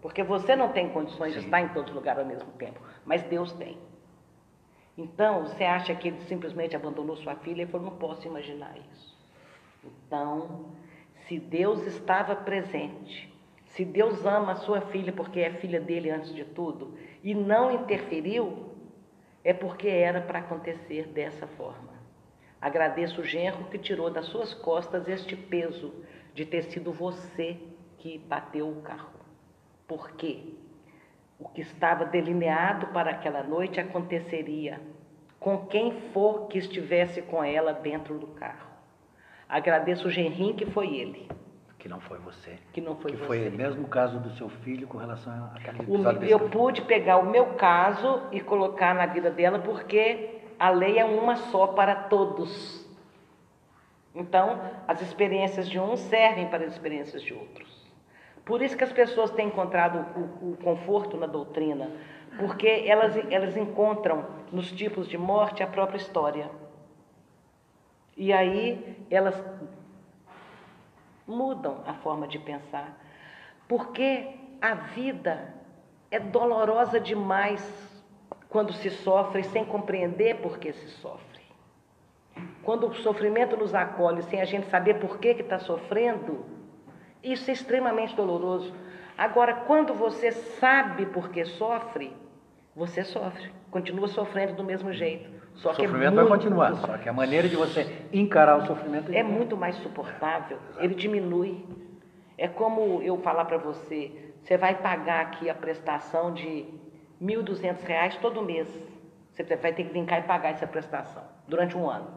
Porque você não tem condições Sim. de estar em todos os lugares ao mesmo tempo, mas Deus tem. Então, você acha que ele simplesmente abandonou sua filha? Ele falou: não posso imaginar isso. Então, se Deus estava presente, se Deus ama a sua filha porque é filha dele antes de tudo e não interferiu, é porque era para acontecer dessa forma. Agradeço o genro que tirou das suas costas este peso de ter sido você que bateu o carro. Por quê? O que estava delineado para aquela noite aconteceria com quem for que estivesse com ela dentro do carro. Agradeço o genrinho que foi ele. Que não foi você. Que não foi que você. foi o mesmo caso do seu filho com relação àquele episódio. Eu pude pegar o meu caso e colocar na vida dela porque a lei é uma só para todos. Então, as experiências de uns servem para as experiências de outros. Por isso que as pessoas têm encontrado o, o conforto na doutrina, porque elas, elas encontram nos tipos de morte a própria história. E aí elas mudam a forma de pensar, porque a vida é dolorosa demais quando se sofre sem compreender por que se sofre. Quando o sofrimento nos acolhe sem a gente saber por que está sofrendo, isso é extremamente doloroso. Agora, quando você sabe por que sofre, você sofre, continua sofrendo do mesmo jeito. Só o que é sofrimento é muito, vai continuar, só que a maneira de você encarar o sofrimento é, é muito mais suportável, ele diminui. É como eu falar para você, você vai pagar aqui a prestação de R$ 1.200 todo mês. Você vai ter que vir cá e pagar essa prestação durante um ano.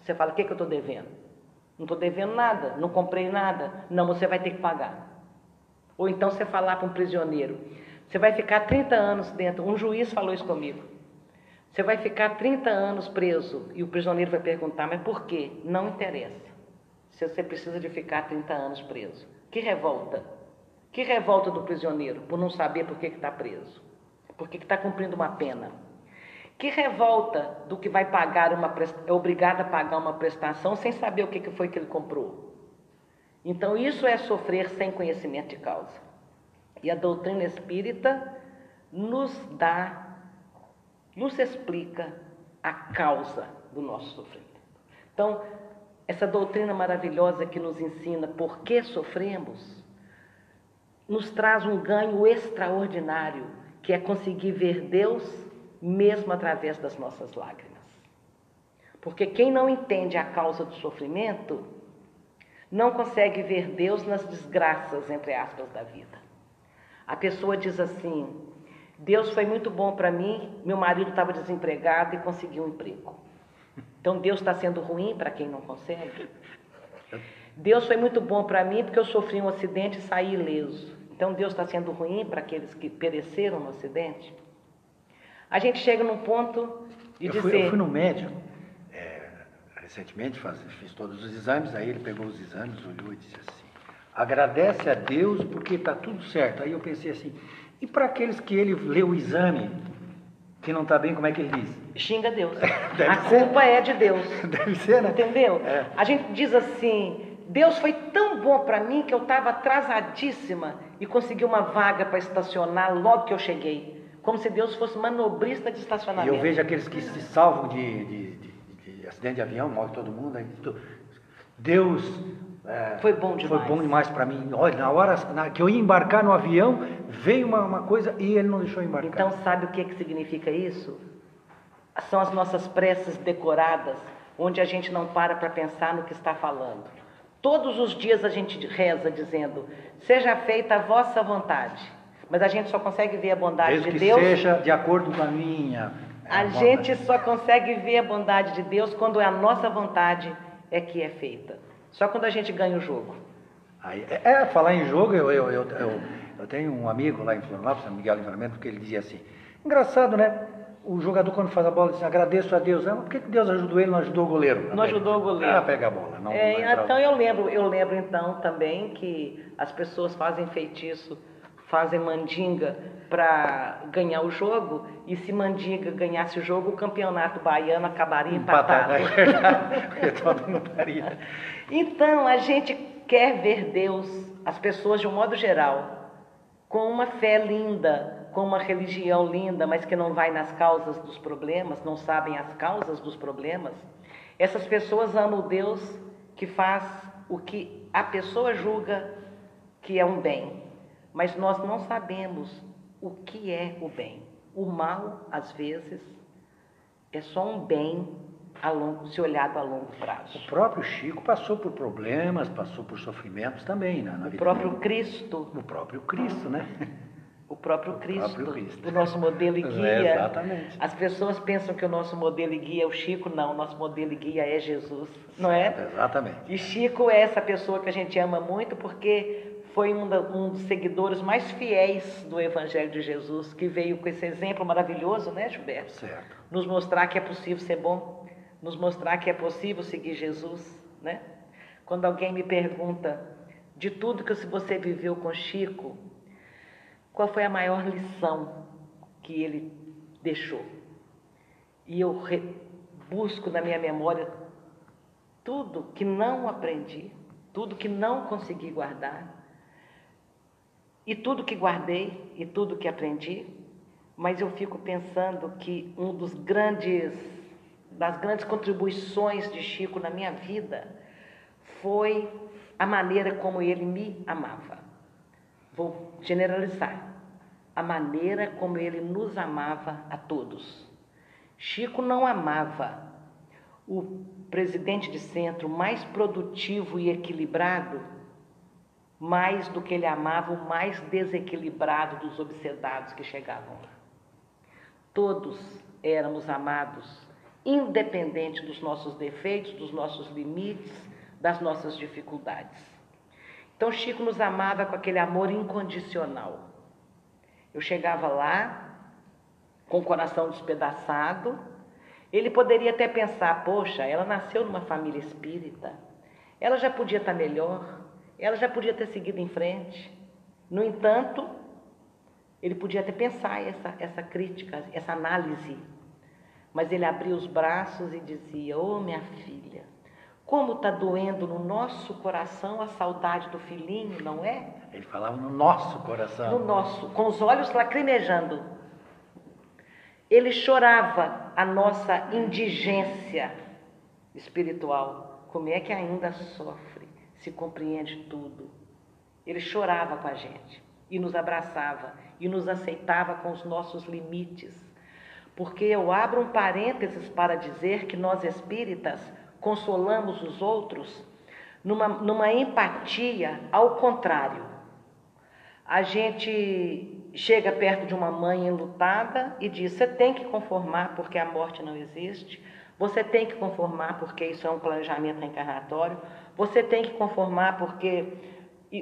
Você fala, o que, que eu estou devendo? Não estou devendo nada, não comprei nada. Não, você vai ter que pagar. Ou então você falar para um prisioneiro, você vai ficar 30 anos dentro. Um juiz falou isso comigo. Você vai ficar 30 anos preso. E o prisioneiro vai perguntar, mas por quê? Não interessa. Se você precisa de ficar 30 anos preso. Que revolta. Que revolta do prisioneiro por não saber por que está preso. Por que está cumprindo uma pena. Que revolta do que vai pagar uma é obrigado a pagar uma prestação sem saber o que foi que ele comprou. Então isso é sofrer sem conhecimento de causa. E a doutrina espírita nos dá, nos explica a causa do nosso sofrimento. Então, essa doutrina maravilhosa que nos ensina por que sofremos, nos traz um ganho extraordinário, que é conseguir ver Deus mesmo através das nossas lágrimas. Porque quem não entende a causa do sofrimento, não consegue ver Deus nas desgraças, entre aspas, da vida. A pessoa diz assim: Deus foi muito bom para mim, meu marido estava desempregado e conseguiu um emprego. Então Deus está sendo ruim para quem não consegue? Deus foi muito bom para mim porque eu sofri um acidente e saí ileso. Então Deus está sendo ruim para aqueles que pereceram no acidente? A gente chega num ponto de eu dizer. Fui, eu fui no médico é, recentemente, faz, fiz todos os exames, aí ele pegou os exames, olhou e disse assim: agradece a Deus porque está tudo certo. Aí eu pensei assim: e para aqueles que ele lê o exame que não está bem, como é que ele diz? Xinga Deus. Deve a ser. culpa é de Deus. Deve ser, né? Entendeu? É. A gente diz assim: Deus foi tão bom para mim que eu estava atrasadíssima e consegui uma vaga para estacionar logo que eu cheguei. Como se Deus fosse manobrista de E estacionamento. eu vejo aqueles que se salvam de, de, de- de acidente de avião, morre todo mundo. Aí, Deus é, Foi bom Foi demais. bom demais para mim. Olha, na hora na- que eu ia embarcar no avião, veio uma, uma coisa e ele não deixou embarcar. Então, sabe o que, que significa isso? São as nossas preces decoradas, onde a gente não para para pensar no que está falando. Todos os dias a gente reza dizendo: Seja feita a vossa vontade. Mas a gente só consegue ver a bondade Desde de que Deus. seja de acordo com a minha. A vontade. gente só consegue ver a bondade de Deus quando a nossa vontade é que é feita. Só quando a gente ganha o jogo. Aí, é, é, falar em jogo, eu, eu, eu, eu, eu tenho um amigo lá em Florianópolis, Miguel Livramento, que ele dizia assim, engraçado, né? O jogador quando faz a bola diz, agradeço a Deus. Ah, mas por que Deus ajudou ele não ajudou o goleiro? Não ajudou o goleiro. Ah, pega a bola. Não, É, não então eu lembro, eu lembro então também que as pessoas fazem feitiço, fazem mandinga para ganhar o jogo, e se mandinga ganhasse o jogo, o campeonato baiano acabaria empatado. Empatado, é verdade. Porque todo mundo estaria. Então a gente quer ver Deus, as pessoas de um modo geral, com uma fé linda, com uma religião linda, mas que não vai nas causas dos problemas, não sabem as causas dos problemas. Essas pessoas amam o Deus que faz o que a pessoa julga que é um bem, mas nós não sabemos o que é o bem. O mal, às vezes, é só um bem a longo, se olhado a longo prazo. O próprio Chico passou por problemas, passou por sofrimentos também né, na O vida próprio. Cristo, O próprio Cristo, né? o próprio Cristo, próprio Cristo. o nosso modelo e É, guia. exatamente. As pessoas pensam que o nosso modelo e guia é o Chico, não, o nosso modelo e guia é Jesus, não é? Exatamente. E Chico é essa pessoa que a gente ama muito porque foi um, da- um dos seguidores mais fiéis do Evangelho de Jesus, que veio com esse exemplo maravilhoso, né, Gilberto? Certo. Nos mostrar que é possível ser bom, nos mostrar que é possível seguir Jesus, né? Quando alguém me pergunta de tudo que você viveu com Chico, qual foi a maior lição que ele deixou? E eu busco na minha memória tudo que não aprendi, tudo que não consegui guardar, e tudo que guardei e tudo que aprendi, mas eu fico pensando que um dos grandes das grandes contribuições de Chico na minha vida foi a maneira como ele me amava. Vou generalizar. A maneira como ele nos amava a todos. Chico não amava o presidente de centro mais produtivo e equilibrado mais do que ele amava o mais desequilibrado dos obsedados que chegavam lá. Todos éramos amados, independente dos nossos defeitos, dos nossos limites, das nossas dificuldades. Então Chico nos amava com aquele amor incondicional. Eu chegava lá com o coração despedaçado, ele poderia até pensar: poxa, ela nasceu numa família espírita, ela já podia estar melhor, ela já podia ter seguido em frente. No entanto, ele podia até pensar essa, essa crítica, essa análise, mas ele abria os braços e dizia: Ô oh, minha filha, como está doendo no nosso coração a saudade do filhinho, não é? Ele falava no nosso coração. No nosso, com os olhos lacrimejando. Ele chorava a nossa indigência espiritual como é que ainda sofre, se compreende tudo. Ele chorava com a gente e nos abraçava e nos aceitava com os nossos limites. Porque eu abro um parênteses para dizer que nós espíritas consolamos os outros numa, numa empatia ao contrário. A gente chega perto de uma mãe enlutada e diz: você tem que conformar porque a morte não existe, você tem que conformar porque isso é um planejamento reencarnatório, você tem que conformar porque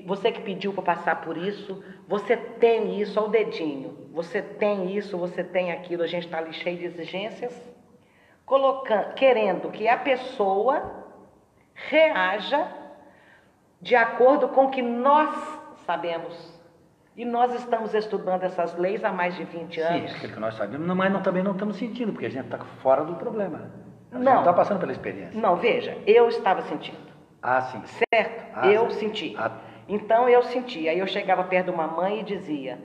você que pediu para passar por isso, você tem isso ao dedinho, você tem isso, você tem aquilo, a gente está ali cheio de exigências, colocando, querendo que a pessoa reaja de acordo com o que nós sabemos. E nós estamos estudando essas leis há mais de 20 anos. Sim, aquilo que nós sabemos, mas não, também não estamos sentindo, porque a gente está fora do problema. A gente não está passando pela experiência. Não, veja, eu estava sentindo. Ah, sim. Certo? Ah, eu sim. senti. Ah. Então eu senti. Aí eu chegava perto de uma mãe e dizia: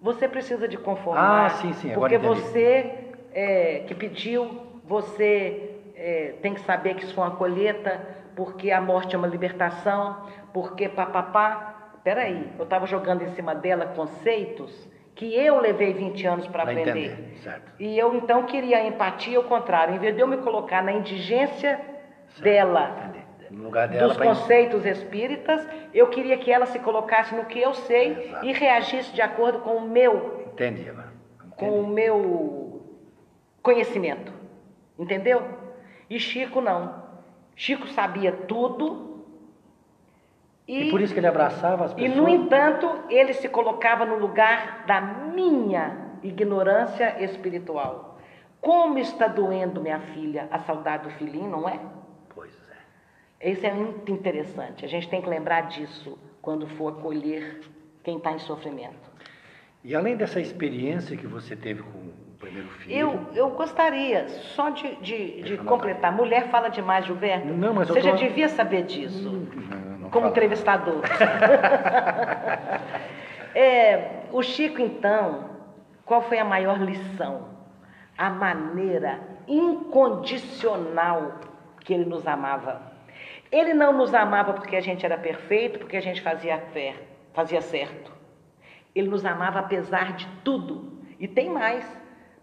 Você precisa de conformar. Ah, sim, sim, agora Porque você é, que pediu, você é, tem que saber que isso foi uma colheita, porque a morte é uma libertação, porque papapá. Peraí, eu estava jogando em cima dela conceitos que eu levei 20 anos para aprender. entender, certo. E eu então queria a empatia ao contrário, em vez de eu me colocar na indigência dela, Entendi. No lugar dela, dos conceitos espíritas, eu queria que ela se colocasse no que eu sei Exato. e reagisse de acordo com o meu, Entendi agora. com o meu conhecimento. Entendeu? E Chico não. Chico sabia tudo e, E por isso que ele abraçava as e pessoas. no entanto, ele se colocava no lugar da minha ignorância espiritual. Como está doendo, minha filha, a saudade do filhinho, não é? Isso é muito interessante. A gente tem que lembrar disso quando for acolher quem está em sofrimento. E além dessa experiência que você teve com o primeiro filho. Eu, eu gostaria só de, de, de completar. Mulher fala demais, Gilberto. Não, mas Você já devia saber disso, Não, não como fala. entrevistador. É, o Chico, então, qual foi a maior lição? A maneira incondicional que ele nos amava. Ele não nos amava porque a gente era perfeito, porque a gente fazia fé, fazia certo. Ele nos amava apesar de tudo. E tem mais.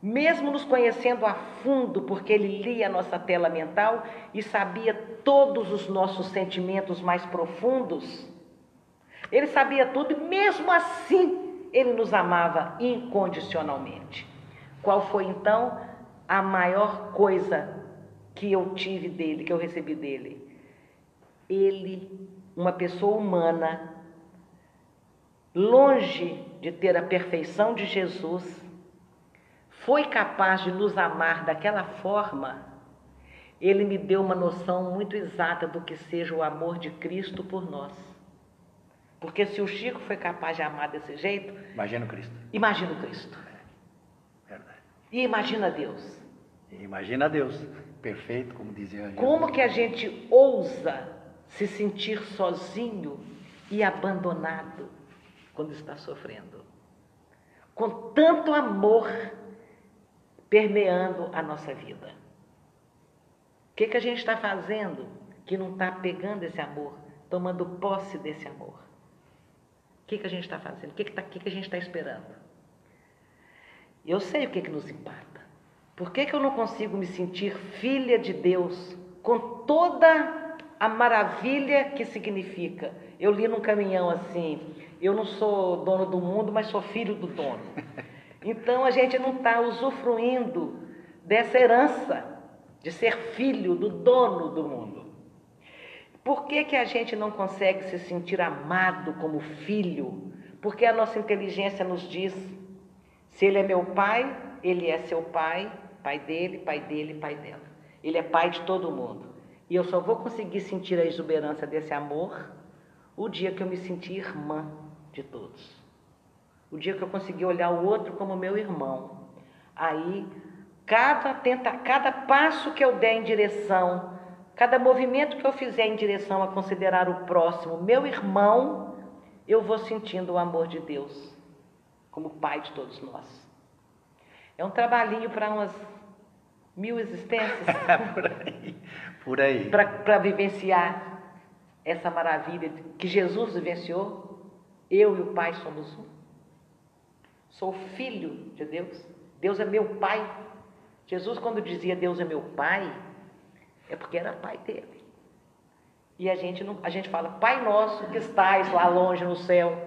Mesmo nos conhecendo a fundo, porque ele lia a nossa tela mental e sabia todos os nossos sentimentos mais profundos, ele sabia tudo e mesmo assim ele nos amava incondicionalmente. Qual foi então a maior coisa que eu tive dele, que eu recebi dele? Ele, uma pessoa humana, longe de ter a perfeição de Jesus, foi capaz de nos amar daquela forma. Ele me deu uma noção muito exata do que seja o amor de Cristo por nós. Porque se o Chico foi capaz de amar desse jeito, Imagina o Cristo. imagina o Cristo. Verdade. E imagina Deus. Imagina Deus. Perfeito, como dizia. Como que a gente ousa se sentir sozinho e abandonado quando está sofrendo? Com tanto amor permeando a nossa vida. O que, que a gente está fazendo que não está pegando esse amor, tomando posse desse amor? O que, que a gente está fazendo? O que, que, tá, que, que a gente está esperando? Eu sei o que, que nos empata. Por que, que eu não consigo me sentir filha de Deus com toda a maravilha que significa? Eu li num caminhão assim: eu não sou dono do mundo, mas sou filho do dono. Então a gente não está usufruindo dessa herança de ser filho do dono do mundo. Por que, que a gente não consegue se sentir amado como filho? Porque a nossa inteligência nos diz: se ele é meu pai, ele é seu pai, pai dele, pai dele, pai dela. Ele é pai de todo mundo. E eu só vou conseguir sentir a exuberância desse amor o dia que eu me sentir irmã de todos. O dia que eu conseguir olhar o outro como meu irmão. Aí, cada, tenta, cada passo que eu der em direção, cada movimento que eu fizer em direção a considerar o próximo meu irmão, eu vou sentindo o amor de Deus como Pai de todos nós. É um trabalhinho para umas Mil existências. por aí. Por aí. Para vivenciar essa maravilha que Jesus vivenciou. Eu e o Pai somos um. Sou filho de Deus. Deus é meu Pai. Jesus, quando dizia Deus é meu Pai, é porque era Pai dele. E a gente, não, a gente fala, Pai nosso que estás lá longe no céu.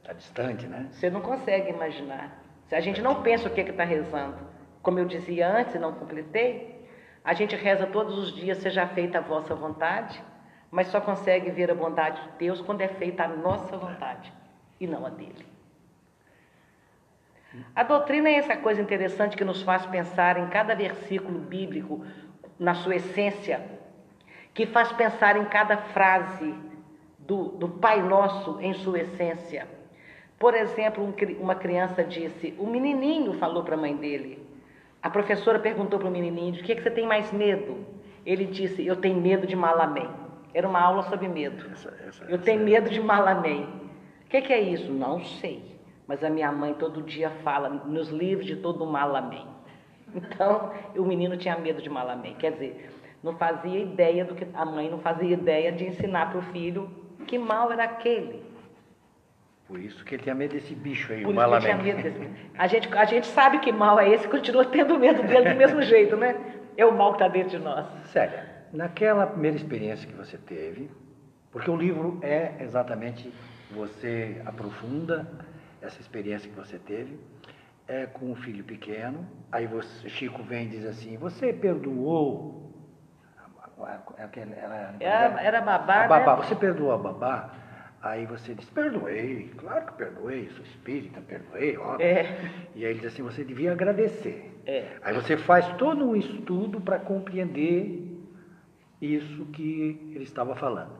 Está distante, né? Você não consegue imaginar. Se a gente não pensa o que é está rezando, como eu dizia antes e não completei, a gente reza todos os dias, seja feita a vossa vontade, mas só consegue ver a bondade de Deus quando é feita a nossa vontade e não a dele. A doutrina é essa coisa interessante que nos faz pensar em cada versículo bíblico, na sua essência, que faz pensar em cada frase do, do Pai Nosso em sua essência. Por exemplo, um, uma criança disse, o menininho falou para a mãe dele. A professora perguntou para o menininho, de que, que você tem mais medo? Ele disse, eu tenho medo de Malamém. Era uma aula sobre medo. Essa, essa, eu tenho medo de Malamém. O que, que é isso? Não sei mas a minha mãe todo dia fala nos livros de todo mal amém. Então, o menino tinha medo de mal amém. Quer dizer, não fazia ideia do que a mãe não fazia ideia de ensinar para o filho que mal era aquele. Por isso que ele tinha medo desse bicho aí, Por o malamém. Desse... A, gente, a gente sabe que mal é esse, continua tendo medo dele do mesmo jeito, né? É o mal que está dentro de nós. Célia, naquela primeira experiência que você teve, porque o livro é exatamente, você aprofunda essa experiência que você teve, é com um filho pequeno, aí você, Chico vem e diz assim, você perdoou ela, era, era babá, a babá, né? você perdoou a babá? Aí você diz, perdoei, claro que perdoei, sou espírita, perdoei, óbvio. É. E aí ele diz assim, você devia agradecer. É. Aí você faz todo um estudo para compreender isso que ele estava falando.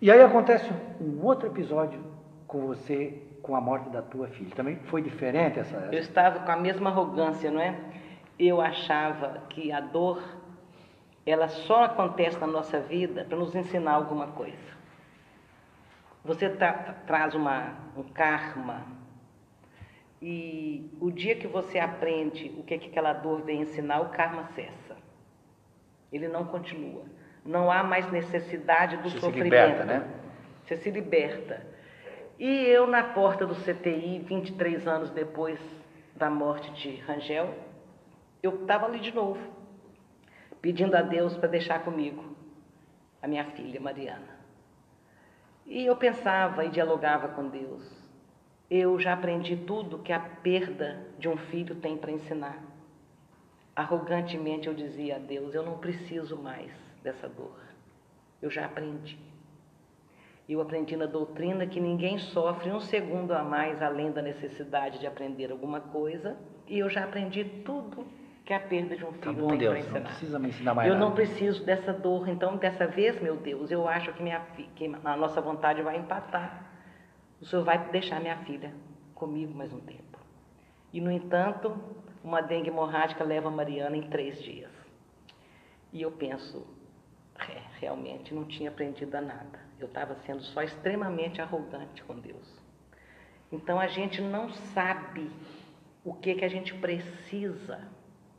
E aí acontece um outro episódio com você com a morte da tua filha. Também foi diferente essa. Eu estava com a mesma arrogância, não é? Eu achava que a dor ela só acontece na nossa vida para nos ensinar alguma coisa. Você tra traz uma, um karma e o dia que você aprende o que, é que aquela dor vem ensinar, o karma cessa. Ele não continua. Não há mais necessidade do você sofrimento. Se liberta, né? Você se liberta. E eu, na porta do CTI, 23 anos depois da morte de Rangel, eu estava ali de novo, pedindo a Deus para deixar comigo a minha filha Mariana. E eu pensava e dialogava com Deus. Eu já aprendi tudo que a perda de um filho tem para ensinar. Arrogantemente eu dizia a Deus: eu não preciso mais dessa dor. Eu já aprendi. Eu aprendi na doutrina que ninguém sofre um segundo a mais além da necessidade de aprender alguma coisa, e eu já aprendi tudo que a perda de um tá filho tá bom, Deus. Não precisa me ensinar mais eu nada. não preciso dessa dor, então dessa vez, meu Deus, eu acho que, minha, que a nossa vontade vai empatar. O Senhor vai deixar minha filha comigo mais um tempo. E, no entanto, uma dengue hemorrágica leva a Mariana em três dias. E eu penso, é, realmente não tinha aprendido a nada. Eu estava sendo só extremamente arrogante com Deus. Então a gente não sabe o que, que a gente precisa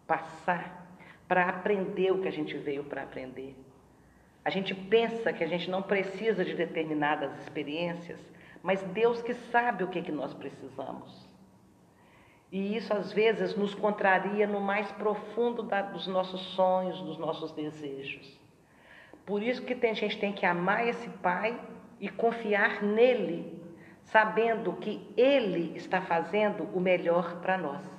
passar para aprender o que a gente veio para aprender. A gente pensa que a gente não precisa de determinadas experiências, mas Deus que sabe o que, que nós precisamos. E isso às vezes nos contraria no mais profundo da, dos nossos sonhos, dos nossos desejos. Por isso que a gente tem que amar esse Pai e confiar nele, sabendo que Ele está fazendo o melhor para nós.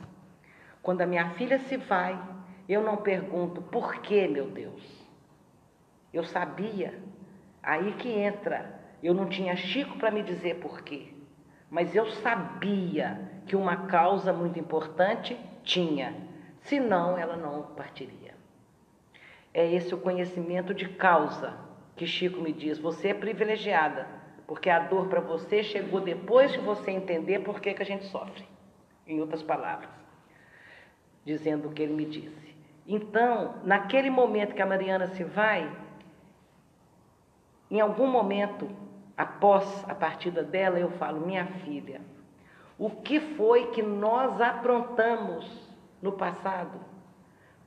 Quando a minha filha se vai, eu não pergunto por que, meu Deus. Eu sabia, aí que entra. Eu não tinha Chico para me dizer por quê, mas eu sabia que uma causa muito importante tinha, senão ela não partiria. É esse o conhecimento de causa que Chico me diz. Você é privilegiada, porque a dor para você chegou depois de você entender por que, que a gente sofre. Em outras palavras, dizendo o que ele me disse. Então, naquele momento que a Mariana se vai, em algum momento, após a partida dela, eu falo: minha filha, o que foi que nós aprontamos no passado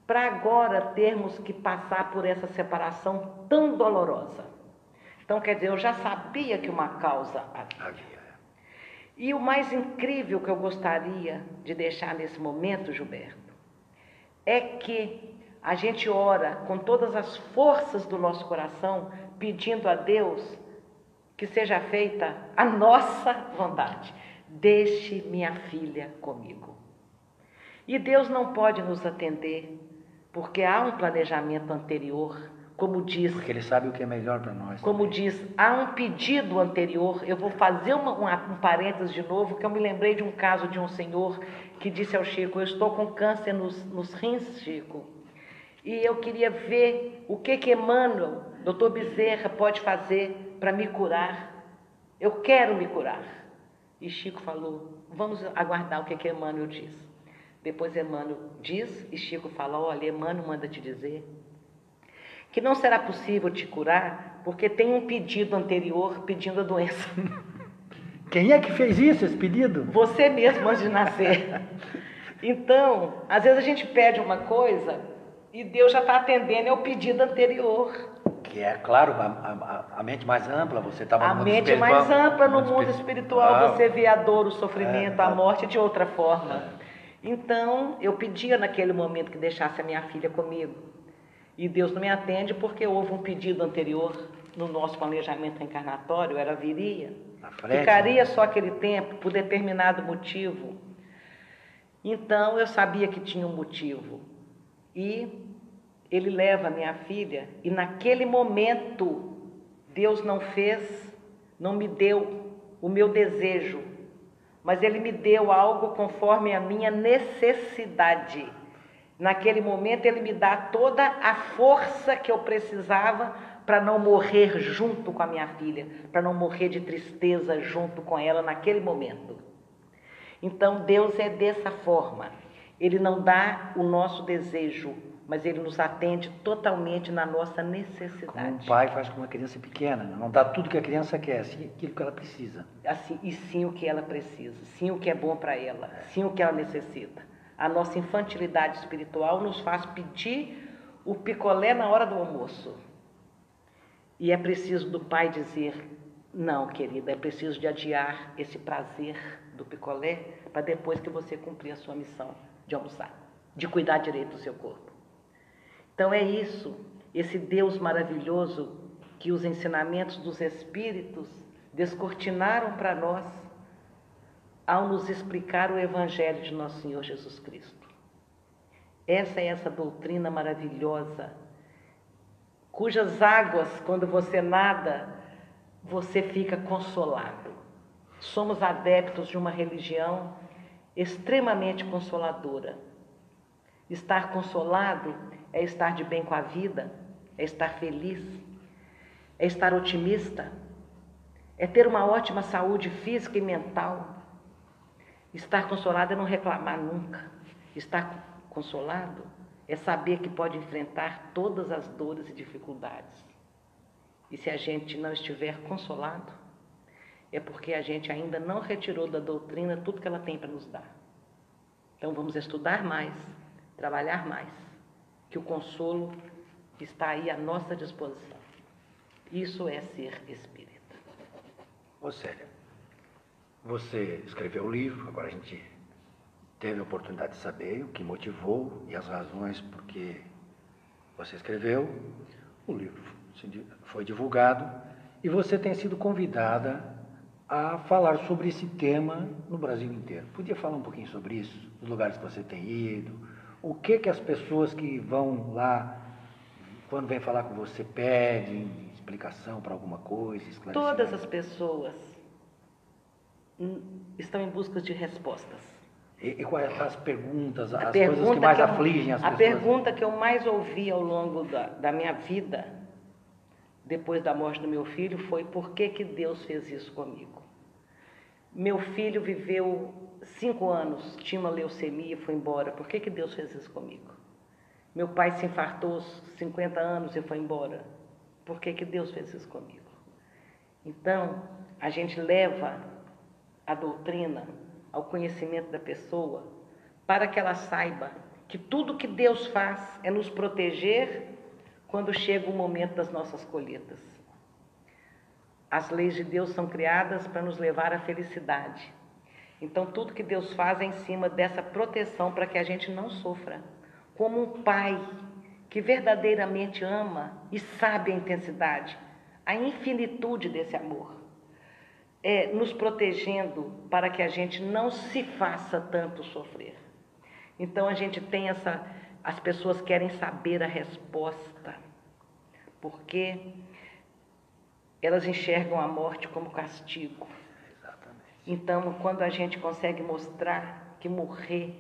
para agora termos que passar por essa separação tão dolorosa. Então, quer dizer, eu já sabia que uma causa havia. E o mais incrível que eu gostaria de deixar nesse momento, Gilberto, é que a gente ora com todas as forças do nosso coração, pedindo a Deus que seja feita a nossa vontade. Deixe minha filha comigo. E Deus não pode nos atender, porque há um planejamento anterior, como diz. Porque Ele sabe o que é melhor para nós. Como também. diz, há um pedido anterior. Eu vou fazer uma, uma, um parênteses de novo, que eu me lembrei de um caso de um senhor que disse ao Chico: Eu estou com câncer nos, nos rins, Chico. E eu queria ver o que que Emmanuel, doutor Bezerra, pode fazer para me curar. Eu quero me curar. E Chico falou: Vamos aguardar o que que Emmanuel diz. Depois Emmanuel diz e Chico fala: Olha, Emmanuel manda te dizer que não será possível te curar porque tem um pedido anterior pedindo a doença. Quem é que fez isso, esse pedido? Você mesmo antes de nascer. Então, às vezes a gente pede uma coisa e Deus já está atendendo ao pedido anterior. Que é, claro, a, a, a mente mais ampla, você estava no mundo espiritual. A mente mais ampla no mundo, espiritual, você vê a dor, o sofrimento, é, a morte de outra forma. É. Então, eu pedia naquele momento que deixasse a minha filha comigo. E Deus não me atende porque houve um pedido anterior no nosso planejamento encarnatório, era viria. Ficaria né? só aquele tempo por determinado motivo. Então, eu sabia que tinha um motivo. E ele leva minha filha, e naquele momento, Deus não fez, não me deu o meu desejo, mas Ele me deu algo conforme a minha necessidade. Naquele momento, Ele me dá toda a força que eu precisava para não morrer junto com a minha filha, para não morrer de tristeza junto com ela naquele momento. Então, Deus é dessa forma. Ele não dá o nosso desejo, mas ele nos atende totalmente na nossa necessidade. Como um pai faz com uma criança pequena, não dá tudo que a criança quer, sim aquilo que ela precisa. Assim, e sim o que ela precisa, sim o que é bom para ela, sim o que ela necessita. A nossa infantilidade espiritual nos faz pedir o picolé na hora do almoço. E é preciso do pai dizer: não, querida, é preciso de adiar esse prazer do picolé para depois que você cumprir a sua missão de almoçar, de cuidar direito do seu corpo. Então é isso, esse Deus maravilhoso que os ensinamentos dos Espíritos descortinaram para nós ao nos explicar o Evangelho de Nosso Senhor Jesus Cristo. Essa é essa doutrina maravilhosa, cujas águas, quando você nada, você fica consolado. Somos adeptos de uma religião extremamente consoladora. Estar consolado é estar de bem com a vida, é estar feliz, é estar otimista, é ter uma ótima saúde física e mental. Estar consolado é não reclamar nunca. Estar consolado é saber que pode enfrentar todas as dores e dificuldades. E se a gente não estiver consolado, é porque a gente ainda não retirou da doutrina tudo que ela tem para nos dar. Então vamos estudar mais, trabalhar mais que o consolo está aí à nossa disposição. Isso é ser espírita. Ô Célia, você escreveu o livro, agora a gente teve a oportunidade de saber o que motivou e as razões por que você escreveu. O livro foi divulgado e você tem sido convidada a falar sobre esse tema no Brasil inteiro. Podia falar um pouquinho sobre isso, os lugares que você tem ido, o que que as pessoas que vão lá, quando vêm falar com você, pedem explicação para alguma coisa? Todas as pessoas estão em busca de respostas. E, e quais as perguntas, as pergunta coisas que mais que eu, afligem as a pessoas? A pergunta que eu mais ouvi ao longo da, da minha vida, depois da morte do meu filho, foi por que, que Deus fez isso comigo? Meu filho viveu cinco anos, tinha uma leucemia e foi embora. Por que, que Deus fez isso comigo? Meu pai se infartou aos 50 anos e foi embora. Por que, que Deus fez isso comigo? Então, a gente leva a doutrina ao conhecimento da pessoa para que ela saiba que tudo que Deus faz é nos proteger quando chega o momento das nossas colheitas. As leis de Deus são criadas para nos levar à felicidade. Então, tudo que Deus faz é em cima dessa proteção para que a gente não sofra. Como um pai que verdadeiramente ama e sabe a intensidade, a infinitude desse amor, é, nos protegendo para que a gente não se faça tanto sofrer. Então, a gente tem essa. As pessoas querem saber a resposta, porque elas enxergam a morte como castigo. Então, quando a gente consegue mostrar que morrer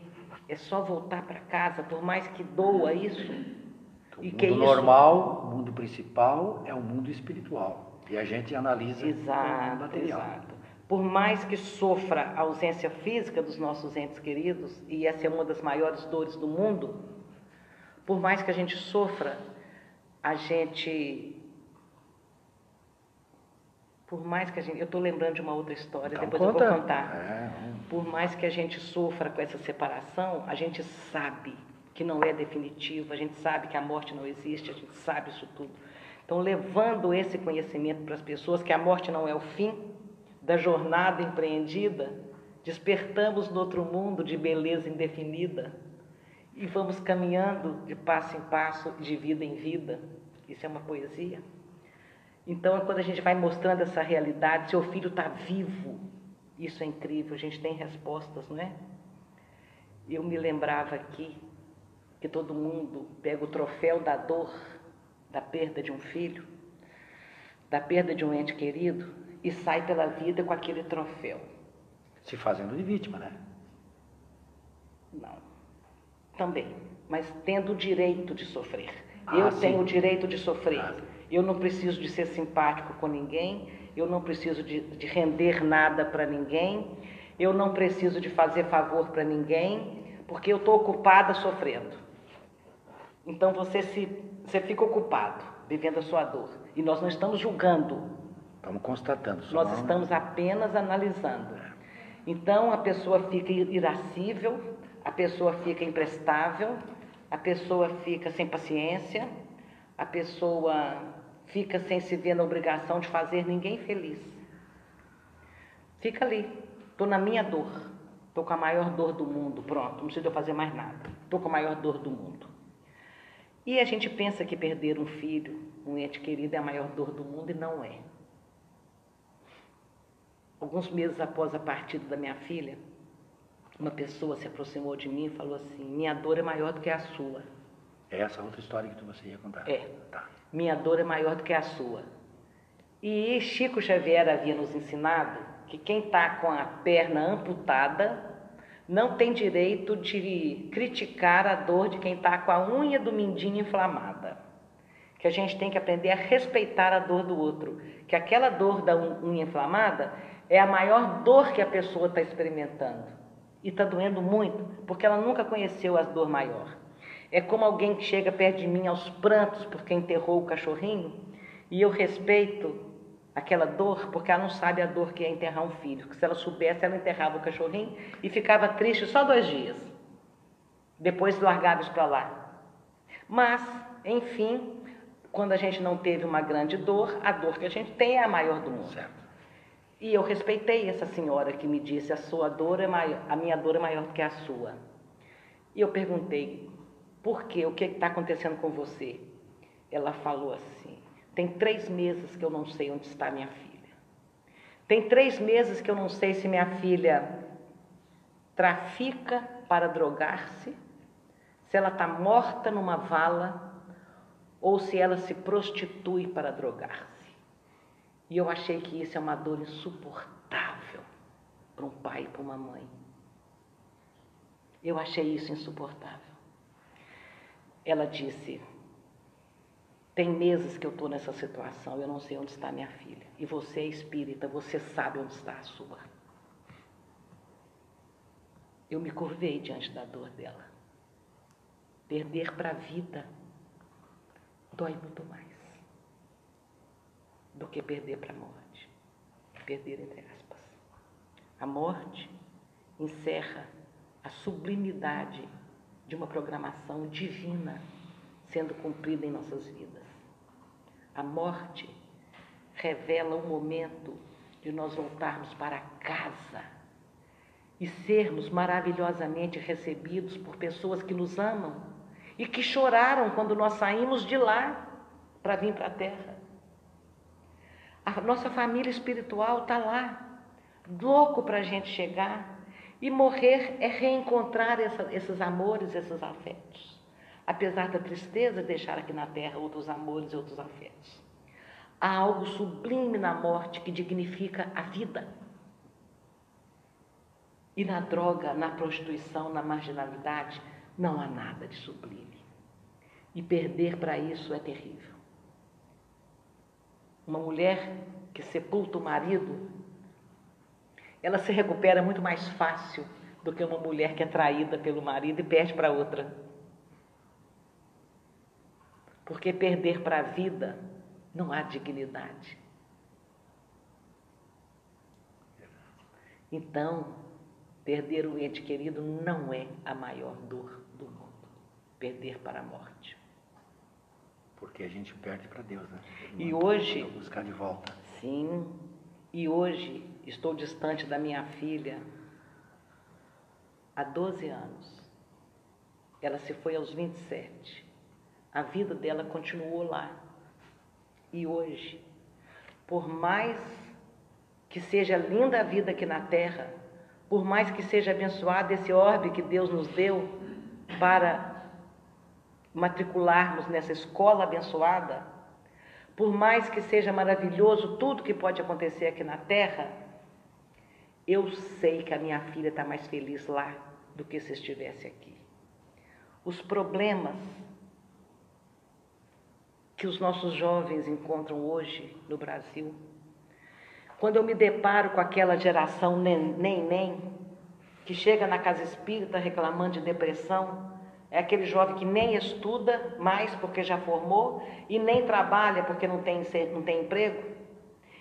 é só voltar para casa, por mais que doa isso. O mundo isso... normal, o mundo principal é o mundo espiritual. E a gente analisa exato, o material. Exato. Por mais que sofra a ausência física dos nossos entes queridos, e essa é uma das maiores dores do mundo, por mais que a gente sofra, a gente por mais que a gente. Eu estou lembrando de uma outra história, então, depois conta. eu vou contar. É. Por mais que a gente sofra com essa separação, a gente sabe que não é definitivo, a gente sabe que a morte não existe, a gente sabe isso tudo. Então, levando esse conhecimento para as pessoas, que a morte não é o fim da jornada empreendida, despertamos no outro mundo de beleza indefinida e vamos caminhando de passo em passo, de vida em vida. Isso é uma poesia. Então, é quando a gente vai mostrando essa realidade, seu filho está vivo, isso é incrível, a gente tem respostas, não é? Eu me lembrava aqui que todo mundo pega o troféu da dor, da perda de um filho, da perda de um ente querido e sai pela vida com aquele troféu. Se fazendo de vítima, né? Não. Também. Mas tendo o direito de sofrer. Ah, eu sim. tenho o direito de sofrer. Ah, eu não preciso de ser simpático com ninguém, eu não preciso de, de render nada para ninguém, eu não preciso de fazer favor para ninguém, porque eu estou ocupada sofrendo. Então você, se, você fica ocupado, vivendo a sua dor. E nós não estamos julgando. Estamos constatando. Nós estamos né? apenas analisando. Então a pessoa fica irascível, a pessoa fica imprestável, a pessoa fica sem paciência, a pessoa fica sem se ver na obrigação de fazer ninguém feliz. Fica ali, estou na minha dor, estou com a maior dor do mundo, pronto, não preciso fazer mais nada, estou com a maior dor do mundo. E a gente pensa que perder um filho, um ente querido, é a maior dor do mundo e não é. Alguns meses após a partida da minha filha, uma pessoa se aproximou de mim e falou assim: Minha dor é maior do que a sua. É essa outra história que você ia contar. É. Tá. Minha dor é maior do que a sua. E Chico Xavier havia nos ensinado que quem está com a perna amputada não tem direito de criticar a dor de quem está com a unha do mindinho inflamada. Que a gente tem que aprender a respeitar a dor do outro. Que aquela dor da unha inflamada é a maior dor que a pessoa está experimentando. E está doendo muito, porque ela nunca conheceu a dor maior. É como alguém que chega perto de mim aos prantos porque enterrou o cachorrinho e eu respeito aquela dor porque ela não sabe a dor que é enterrar um filho. Que se ela soubesse, ela enterrava o cachorrinho e ficava triste só dois dias. Depois largava para lá. Mas, enfim, quando a gente não teve uma grande dor, a dor que a gente tem é a maior do mundo. Certo. E eu respeitei essa senhora que me disse: a sua dor é maior, a minha dor é maior do que a sua. E eu perguntei: por quê? O que está acontecendo com você? Ela falou assim: tem três meses que eu não sei onde está minha filha. Tem três meses que eu não sei se minha filha trafica para drogar-se, se ela está morta numa vala ou se ela se prostitui para drogar-se. E eu achei que isso é uma dor insuportável para um pai e para uma mãe. Eu achei isso insuportável. Ela disse: Tem meses que eu estou nessa situação, eu não sei onde está minha filha. E você é espírita, você sabe onde está a sua. Eu me curvei diante da dor dela. Perder para a vida dói muito mais do que perder para a morte. Perder entre aspas. A morte encerra a sublimidade de uma programação divina sendo cumprida em nossas vidas. A morte revela o momento de nós voltarmos para casa e sermos maravilhosamente recebidos por pessoas que nos amam e que choraram quando nós saímos de lá para vir para a terra. A nossa família espiritual está lá, louco para a gente chegar. E morrer é reencontrar essa, esses amores, esses afetos. Apesar da tristeza de deixar aqui na terra outros amores e outros afetos. Há algo sublime na morte que dignifica a vida. E na droga, na prostituição, na marginalidade, não há nada de sublime. E perder para isso é terrível. Uma mulher que sepulta o marido, ela se recupera muito mais fácil do que uma mulher que é traída pelo marido e perde para outra. Porque perder para a vida não há dignidade. Então, perder o ente querido não é a maior dor do mundo. Perder para a morte. Porque a gente perde para Deus, né? E hoje. Buscar de volta. Sim. E hoje estou distante da minha filha há 12 anos. Ela se foi aos 27. A vida dela continuou lá. E hoje, por mais que seja linda a vida aqui na terra, por mais que seja abençoado esse orbe que Deus nos deu para matricularmos nessa escola abençoada, por mais que seja maravilhoso tudo que pode acontecer aqui na terra, eu sei que a minha filha está mais feliz lá do que se estivesse aqui. Os problemas que os nossos jovens encontram hoje no Brasil, quando eu me deparo com aquela geração nem-nem, que chega na casa espírita reclamando de depressão, é aquele jovem que nem estuda mais porque já formou e nem trabalha porque não tem, não tem emprego.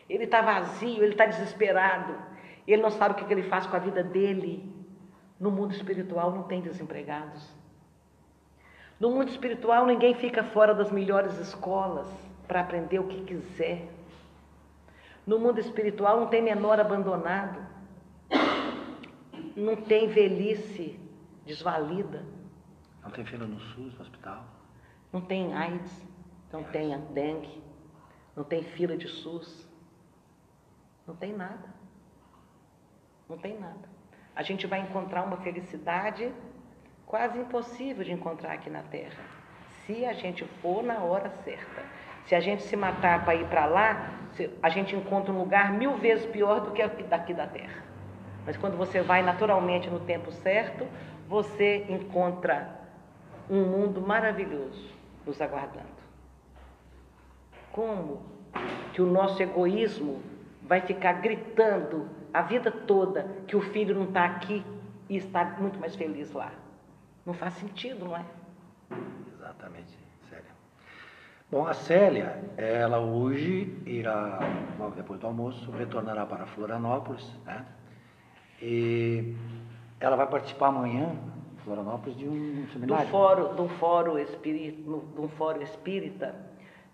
Ele está vazio, ele está desesperado. Ele não sabe o que ele faz com a vida dele. No mundo espiritual não tem desempregados. No mundo espiritual ninguém fica fora das melhores escolas para aprender o que quiser. No mundo espiritual não tem menor abandonado. Não tem velhice desvalida. Não tem fila no SUS, no hospital? Não tem AIDS, não tem dengue, não tem fila de SUS. Não tem nada. Não tem nada. A gente vai encontrar uma felicidade quase impossível de encontrar aqui na Terra, se a gente for na hora certa. Se a gente se matar para ir para lá, a gente encontra um lugar mil vezes pior do que daqui da Terra. Mas quando você vai naturalmente no tempo certo, você encontra um mundo maravilhoso nos aguardando. Como que o nosso egoísmo vai ficar gritando a vida toda que o filho não está aqui e está muito mais feliz lá? Não faz sentido, não é? Exatamente, Célia. Bom, a Célia, ela hoje irá, logo depois do almoço, retornará para Florianópolis, né? E ela vai participar amanhã Florianópolis de um seminário. Do fórum, do fórum espírita, do fórum espírita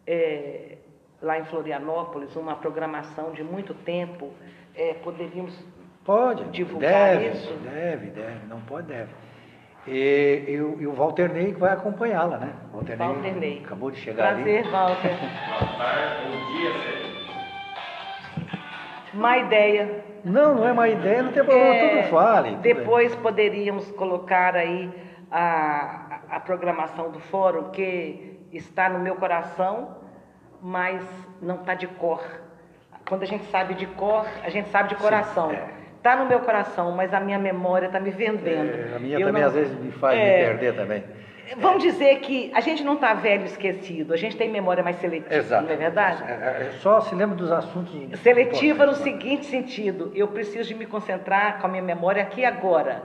é, lá em Florianópolis, uma programação de muito tempo, é, poderíamos pode, divulgar deve, isso? Deve, deve, não pode, deve. E, e, e o Walter Ney vai acompanhá-la, né? Walter, Walter Ney, Ney, acabou de chegar Prazer, ali. Walter. Boa tarde, bom dia, Sérgio. Má ideia. Não, não é má ideia, não tem problema, é, tudo fale. Tudo depois bem. poderíamos colocar aí a, a programação do fórum, que está no meu coração, mas não está de cor. Quando a gente sabe de cor, a gente sabe de coração. Está é. Tá no meu coração, mas a minha memória está me vendendo. É, a minha Eu também não... às vezes me faz me é. perder também. Vamos dizer que a gente não está velho esquecido, a gente tem memória mais seletiva, Exato. não é verdade? É, é, só se lembra dos assuntos. Seletiva no seguinte sentido: eu preciso de me concentrar com a minha memória aqui e agora.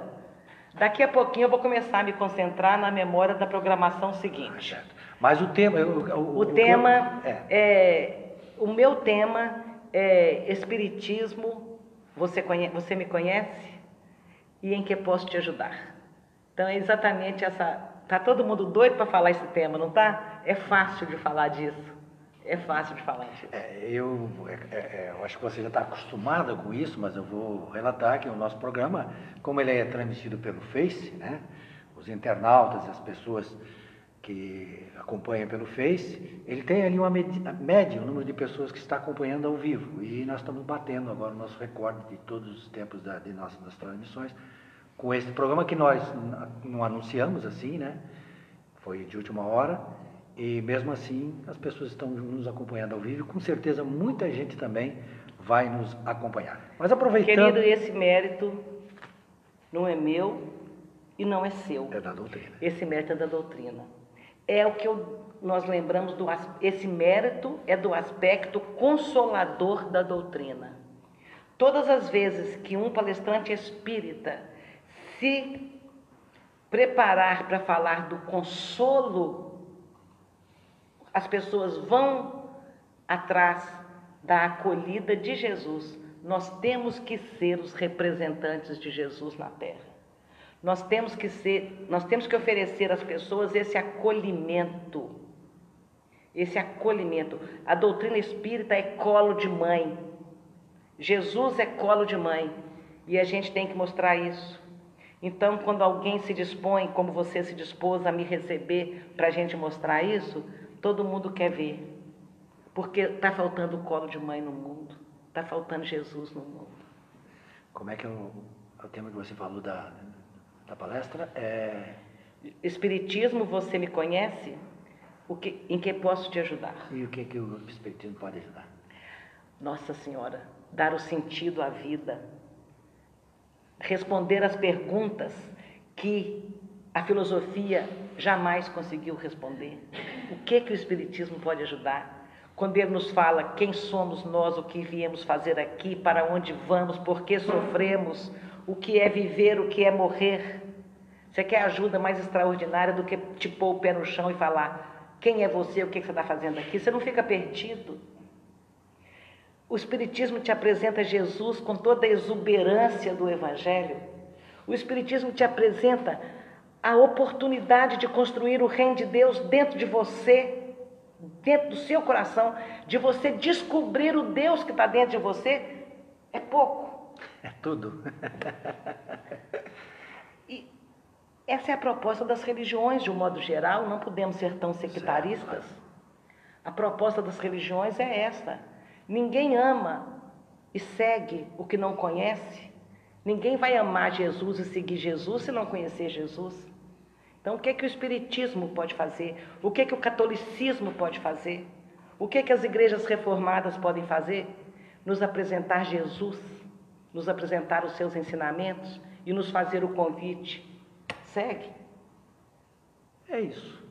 Daqui a pouquinho eu vou começar a me concentrar na memória da programação seguinte. Mas o tema. O, o, o tema. é. é. O meu tema é Espiritismo. Você, conhece, você me conhece? E em que posso te ajudar? Então é exatamente essa. Tá todo mundo doido para falar esse tema, não tá? É fácil de falar disso. É fácil de falar disso. É, eu, é, é, eu acho que você já está acostumada com isso, mas eu vou relatar que o nosso programa, como ele é transmitido pelo Face, né? Os internautas, as pessoas que acompanham pelo Face, ele tem ali uma média, o número de pessoas que está acompanhando ao vivo. E nós estamos batendo agora o nosso recorde de todos os tempos da, de nossas das transmissões com esse programa que nós não anunciamos assim, né? Foi de última hora. E mesmo assim, as pessoas estão nos acompanhando ao vivo. Com certeza, muita gente também vai nos acompanhar. Mas aproveitando. Querido, esse mérito não é meu e não é seu. É da doutrina. Esse mérito é da doutrina é o que eu, nós lembramos do esse mérito é do aspecto consolador da doutrina. Todas as vezes que um palestrante espírita se preparar para falar do consolo, as pessoas vão atrás da acolhida de Jesus. Nós temos que ser os representantes de Jesus na terra. Nós temos que ser, nós temos que oferecer às pessoas esse acolhimento. Esse acolhimento. A doutrina espírita é colo de mãe. Jesus é colo de mãe. E a gente tem que mostrar isso. Então, quando alguém se dispõe, como você se dispôs a me receber, para a gente mostrar isso, todo mundo quer ver. Porque está faltando colo de mãe no mundo. Está faltando Jesus no mundo. Como é que é o, o tema que você falou da, da palestra é. Espiritismo, você me conhece? O que, em que posso te ajudar? E o que, que o Espiritismo pode ajudar? Nossa Senhora, dar o sentido à vida, responder às perguntas que a filosofia jamais conseguiu responder. O que que o Espiritismo pode ajudar? Quando ele nos fala quem somos nós, o que viemos fazer aqui, para onde vamos, por que sofremos, o que é viver, o que é morrer. Você quer ajuda mais extraordinária do que te pôr o pé no chão e falar quem é você, o que você está fazendo aqui? Você não fica perdido. O Espiritismo te apresenta Jesus com toda a exuberância do Evangelho. O Espiritismo te apresenta a oportunidade de construir o reino de Deus dentro de você, dentro do seu coração, de você descobrir o Deus que está dentro de você. É pouco. É tudo. e essa é a proposta das religiões, de um modo geral, não podemos ser tão sectaristas. A proposta das religiões é esta: ninguém ama e segue o que não conhece. Ninguém vai amar Jesus e seguir Jesus se não conhecer Jesus. Então, o que é que o Espiritismo pode fazer? O que é que o catolicismo pode fazer? O que é que as igrejas reformadas podem fazer? Nos apresentar Jesus nos apresentar os seus ensinamentos e nos fazer o convite. Segue. É isso.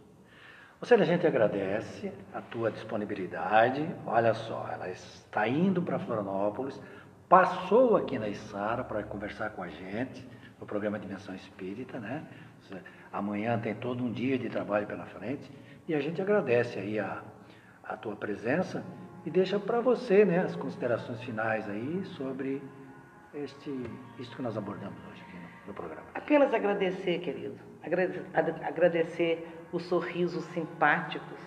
Você, a gente agradece a tua disponibilidade. Olha só, ela está indo para Florianópolis, passou aqui na Isara para conversar com a gente no programa Dimensão Espírita, né? Amanhã tem todo um dia de trabalho pela frente e a gente agradece aí a, a tua presença e deixa para você, né, as considerações finais aí sobre este, isto que nós abordamos hoje no, programa. Apenas agradecer, querido. Agradecer os sorrisos simpáticos,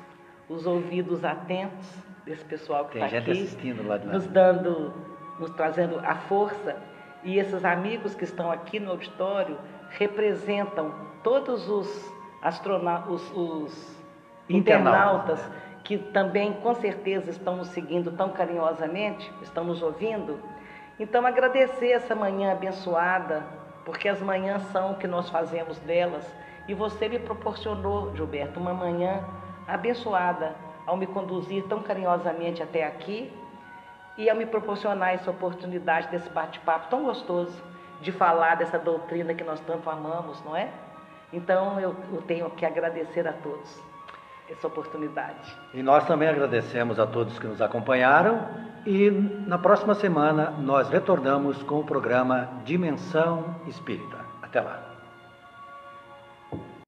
os ouvidos atentos desse pessoal que está aqui. assistindo lá de lá. Nos dando, nos trazendo a força. E esses amigos que estão aqui no auditório representam todos os astronautas, os, internautas, internautas que também com certeza estão nos seguindo tão carinhosamente, estão nos ouvindo então, agradecer essa manhã abençoada, porque as manhãs são o que nós fazemos delas. E você me proporcionou, Gilberto, uma manhã abençoada ao me conduzir tão carinhosamente até aqui e ao me proporcionar essa oportunidade desse bate-papo tão gostoso de falar dessa doutrina que nós tanto amamos, não é? Então eu, eu tenho que agradecer a todos essa oportunidade. E nós também agradecemos a todos que nos acompanharam e na próxima semana nós retornamos com o programa Dimensão Espírita. Até lá.